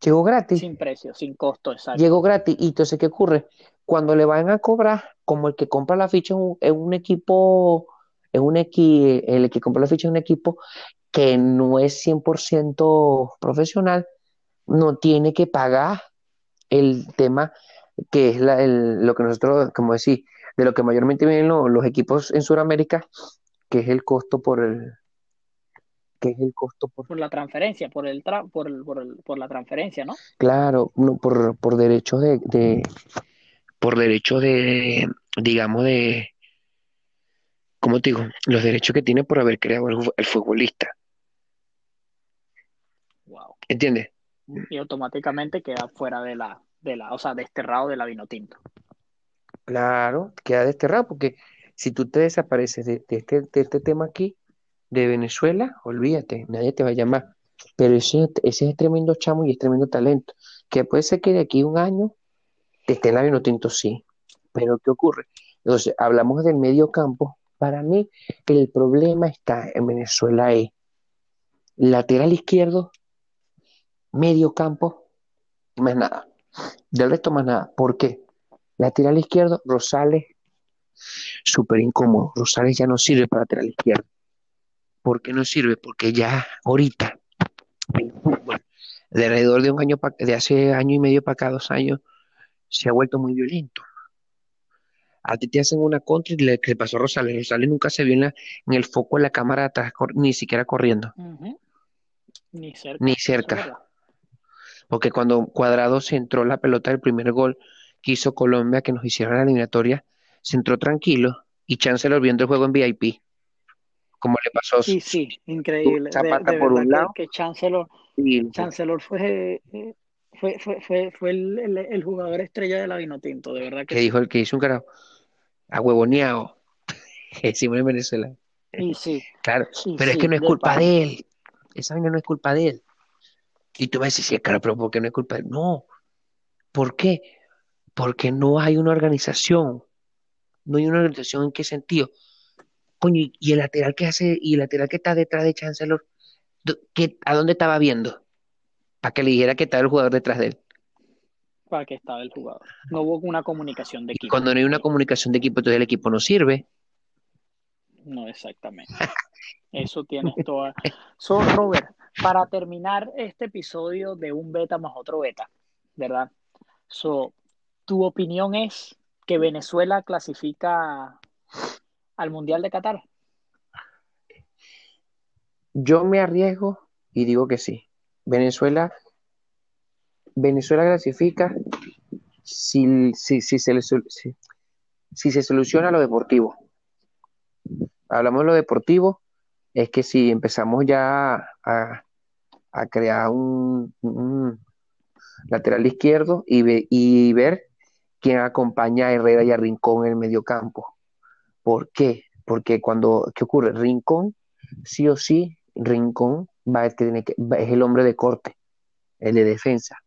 Llegó gratis. Sin precio, sin costo, exacto. Llegó gratis. Y entonces, ¿qué ocurre? Cuando le van a cobrar, como el que compra la ficha es un, equipo, es un equi, el que compra la ficha es un equipo que no es 100% profesional, no tiene que pagar el tema que es lo que nosotros, como decir, de lo que mayormente vienen los equipos en Sudamérica, que es el costo por el que es el costo por, la transferencia, por el, por, por, la transferencia, ¿no? Claro, no, por, por derechos de, por derechos de, digamos, de, ¿cómo te digo? Los derechos que tiene por haber creado el, futbolista. Wow. ¿Entiendes? Y automáticamente queda fuera de la, de la, o sea, desterrado de la vino tinto. Claro, queda desterrado porque si tú te desapareces de, este, este, tema aquí, de Venezuela, olvídate, nadie te va a llamar. Pero ese, es tremendo chamo y es tremendo talento. Que puede ser que de aquí a un año te esté en la vino tinto, sí. Pero ¿qué ocurre? Entonces, hablamos del medio campo. Para mí, el problema está en Venezuela es lateral izquierdo, medio campo, más nada. Del resto más nada. ¿Por qué? Lateral izquierdo, Rosales, súper incómodo. Rosales ya no sirve para lateral izquierdo. ¿Por qué no sirve? Porque ya ahorita, de alrededor de un año, de hace año y medio para acá, dos años, se ha vuelto muy violento. A ti te hacen una contra y le, pasó a Rosales. Rosales nunca se vio en, el foco de la cámara atrás, ni siquiera corriendo. Ni cerca. Ni cerca. Porque cuando Cuadrado se entró la pelota del primer gol, quiso Colombia que nos hiciera la eliminatoria, se entró tranquilo y Chancellor viendo el juego en VIP. Como le pasó. Sí, sí, increíble. Zapata por un lado. Que, Chancellor, Chancellor fue, fue, fue, fue, fue el, el, jugador estrella de la Vinotinto, de verdad que. Que dijo el que hizo un carajo. A huevoneado. Decimos en Venezuela. Y sí. Claro, pero es que no es culpa de él. Esa vaina no es culpa de él. Y tú vas a decir, sí, claro, pero ¿por qué no es culpa de él? No. ¿Por qué? Porque no hay una organización. No hay una organización en qué sentido. Coño, y el lateral que hace, y el lateral que está detrás de Chancellor, ¿a dónde estaba viendo? Para que le dijera que estaba el jugador detrás de él. Para que estaba el jugador. No hubo una comunicación de equipo. cuando no hay una comunicación de equipo, entonces el equipo no sirve. No, exactamente. Eso tienes toda. So, Robert, para terminar este episodio de un beta más otro beta, ¿verdad? So, ¿Tu opinión es que Venezuela clasifica al Mundial de Qatar? Yo me arriesgo y digo que sí. Venezuela, Venezuela clasifica si, si, si, se, si se soluciona lo deportivo. Hablamos de lo deportivo, es que si empezamos ya a, a crear un, un lateral izquierdo y, ve- y ver quién acompaña a Herrera y a Rincón en el mediocampo. ¿Por qué? Porque cuando, ¿qué ocurre? Rincón, sí o sí, Rincón va a que, va- es el hombre de corte, el de defensa.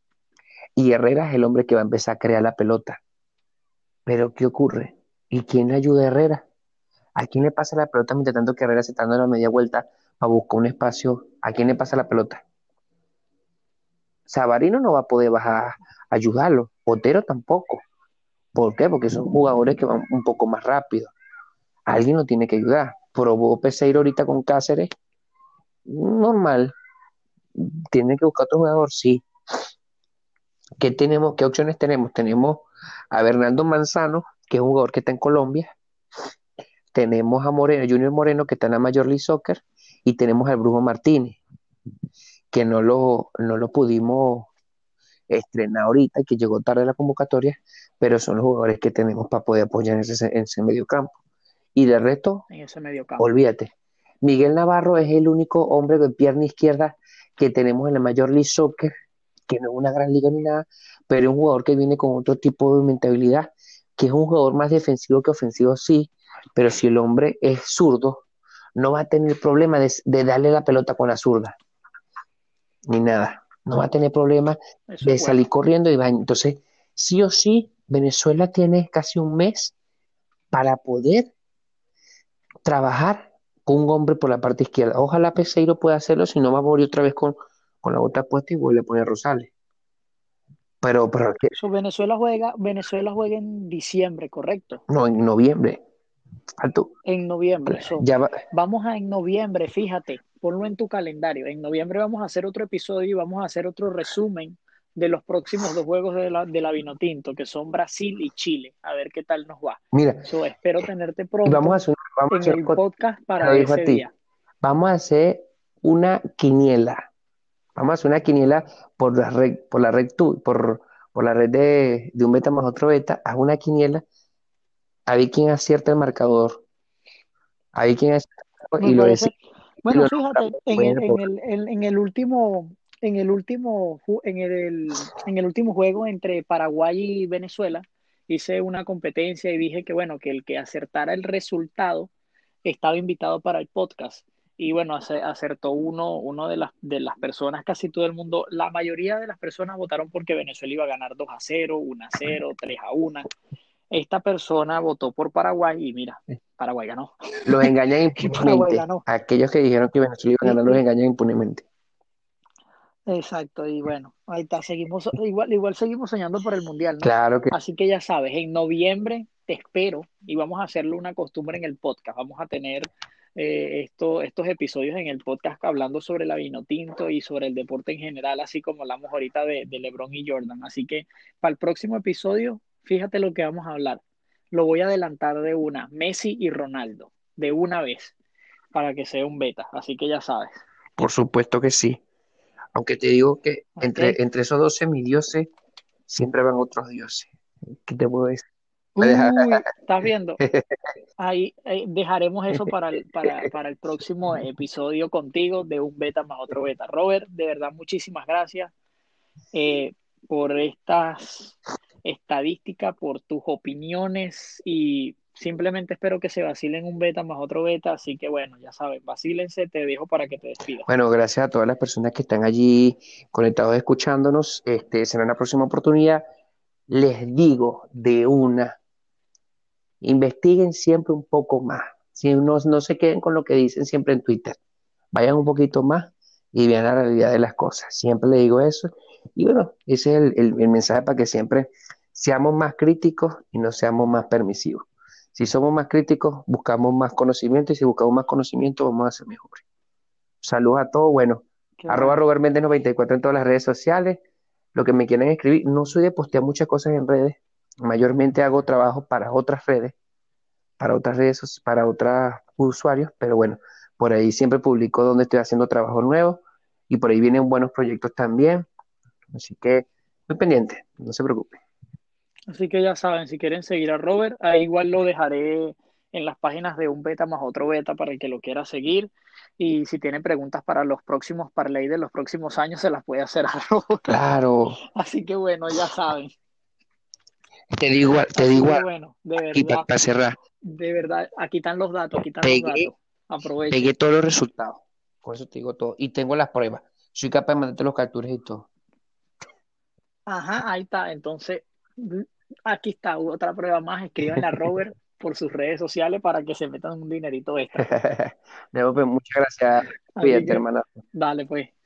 Y Herrera es el hombre que va a empezar a crear la pelota. Pero ¿qué ocurre? ¿Y quién le ayuda a Herrera? ¿A quién le pasa la pelota mientras tanto que Herrera se está dando la media vuelta para buscar un espacio? ¿A quién le pasa la pelota? Sabarino no va a poder bajar ayudarlo. Otero tampoco. ¿Por qué? Porque son jugadores que van un poco más rápido. Alguien lo tiene que ayudar. Probó Peseiro ahorita con Cáceres. Normal. Tiene que buscar otro jugador, sí. ¿Qué tenemos? ¿Qué opciones tenemos? Tenemos a Bernardo Manzano, que es un jugador que está en Colombia. Tenemos a Moreno, Junior Moreno, que está en la Major League Soccer. Y tenemos al Brujo Martínez, que no lo, no lo pudimos estrenar ahorita, que llegó tarde a la convocatoria, pero son los jugadores que tenemos para poder apoyar en ese, en ese medio campo. Y de resto, en ese medio campo. olvídate. Miguel Navarro es el único hombre de pierna izquierda que tenemos en la Major League Soccer, que no es una gran liga ni nada, pero es un jugador que viene con otro tipo de mentalidad, que es un jugador más defensivo que ofensivo, sí, pero si el hombre es zurdo, no va a tener problema de, de darle la pelota con la zurda, ni nada. No va a tener problema Eso de bueno. salir corriendo y va. Entonces, sí o sí, Venezuela tiene casi un mes para poder trabajar con un hombre por la parte izquierda. Ojalá Peseiro pueda hacerlo, si no va a volver otra vez con, con la bota puesta y vuelve a poner Rosales. Pero, pero So, Venezuela juega, Venezuela juega en diciembre, correcto. no, en noviembre. Alto. En noviembre. So, Ya va. vamos a en noviembre, fíjate, ponlo en tu calendario. En noviembre vamos a hacer otro episodio y vamos a hacer otro resumen de los próximos dos juegos de la, de la Vinotinto, que son Brasil y Chile. A ver qué tal nos va. Mira, So, espero tenerte pronto vamos a hacer, vamos a en hacer el podcast para a ese ti. día. Vamos a hacer una quiniela. Vamos a hacer una quiniela por la red, por la red tu- por, por la red de, de un beta más otro beta. Haz una quiniela. A ver quién acierta el marcador. A ver quién acierta y lo decimos. Bueno, fíjate, en en el, en, en el último, en el último, en el, en el último juego entre Paraguay y Venezuela, hice una competencia y dije que bueno, que el que acertara el resultado estaba invitado para el podcast. Y bueno, ace- acertó uno, uno de las, de las personas, casi todo el mundo, la mayoría de las personas votaron porque Venezuela iba a ganar 2 a 0, 1 a 0, 3 a 1. Esta persona votó por Paraguay y mira, Paraguay ganó. los engañan impunemente. ganó. Aquellos que dijeron que Venezuela iba a ganar los engañan impunemente. Exacto, y bueno, ahí está, seguimos, igual, igual seguimos soñando por el mundial, ¿no? Claro que Así que ya sabes, en noviembre te espero y vamos a hacerlo una costumbre en el podcast. Vamos a tener eh, esto, estos episodios en el podcast hablando sobre la vino tinto y sobre el deporte en general, así como hablamos ahorita de, de LeBron y Jordan. Así que para el próximo episodio, fíjate lo que vamos a hablar. Lo voy a adelantar de una, Messi y Ronaldo, de una vez, para que sea un beta. Así que ya sabes. por supuesto que sí. Aunque te digo que entre, entre esos dos semidioses siempre van otros dioses. ¿Qué te puedo decir? Uy, ¿estás viendo? Ahí dejaremos eso para el, para, para el próximo episodio contigo de un beta más otro beta. Robert, de verdad, muchísimas gracias eh, por estas estadísticas, por tus opiniones y simplemente espero que se vacilen un beta más otro beta. Así que bueno, ya saben, vacílense, te dejo para que te despidas. Bueno, gracias a todas las personas que están allí conectados escuchándonos. Este, será una próxima oportunidad. Les digo de una, investiguen siempre un poco más. Si no, no se queden con lo que dicen siempre en Twitter. Vayan un poquito más y vean la realidad de las cosas. Siempre le digo eso. Y bueno, ese es el, el- el mensaje para que siempre seamos más críticos y no seamos más permisivos. Si somos más críticos, buscamos más conocimiento y si buscamos más conocimiento, vamos a ser mejores. Saludos a todos. Bueno, arroba. Robert Méndez 94 en todas las redes sociales. Lo que me quieran escribir, no soy de postear muchas cosas en redes. Mayormente hago trabajo para otras redes, para otras redes, para otros usuarios, pero bueno, por ahí siempre publico donde estoy haciendo trabajo nuevo y por ahí vienen buenos proyectos también. Así que muy pendiente, no se preocupen. Así que ya saben, si quieren seguir a Robert, ahí igual lo dejaré en las páginas de un beta más otro beta para el que lo quiera seguir. Y si tiene preguntas para los próximos parlay de los próximos años, se las puede hacer a Robert. Claro. Así que bueno, ya saben. Te digo, te Así digo, bueno, de y verdad, para cerrar, de verdad, aquí están los datos, aquí están los datos. Aprovechen. pegué todos los resultados. Por eso te digo todo. Y tengo las pruebas. Soy capaz de mandarte los capturas y todo. Ajá, ahí está. Entonces, aquí está otra prueba más. Escriban a Robert por sus redes sociales para que se metan un dinerito extra. Debo, pues, muchas gracias. Cuídate, hermano. dale pues.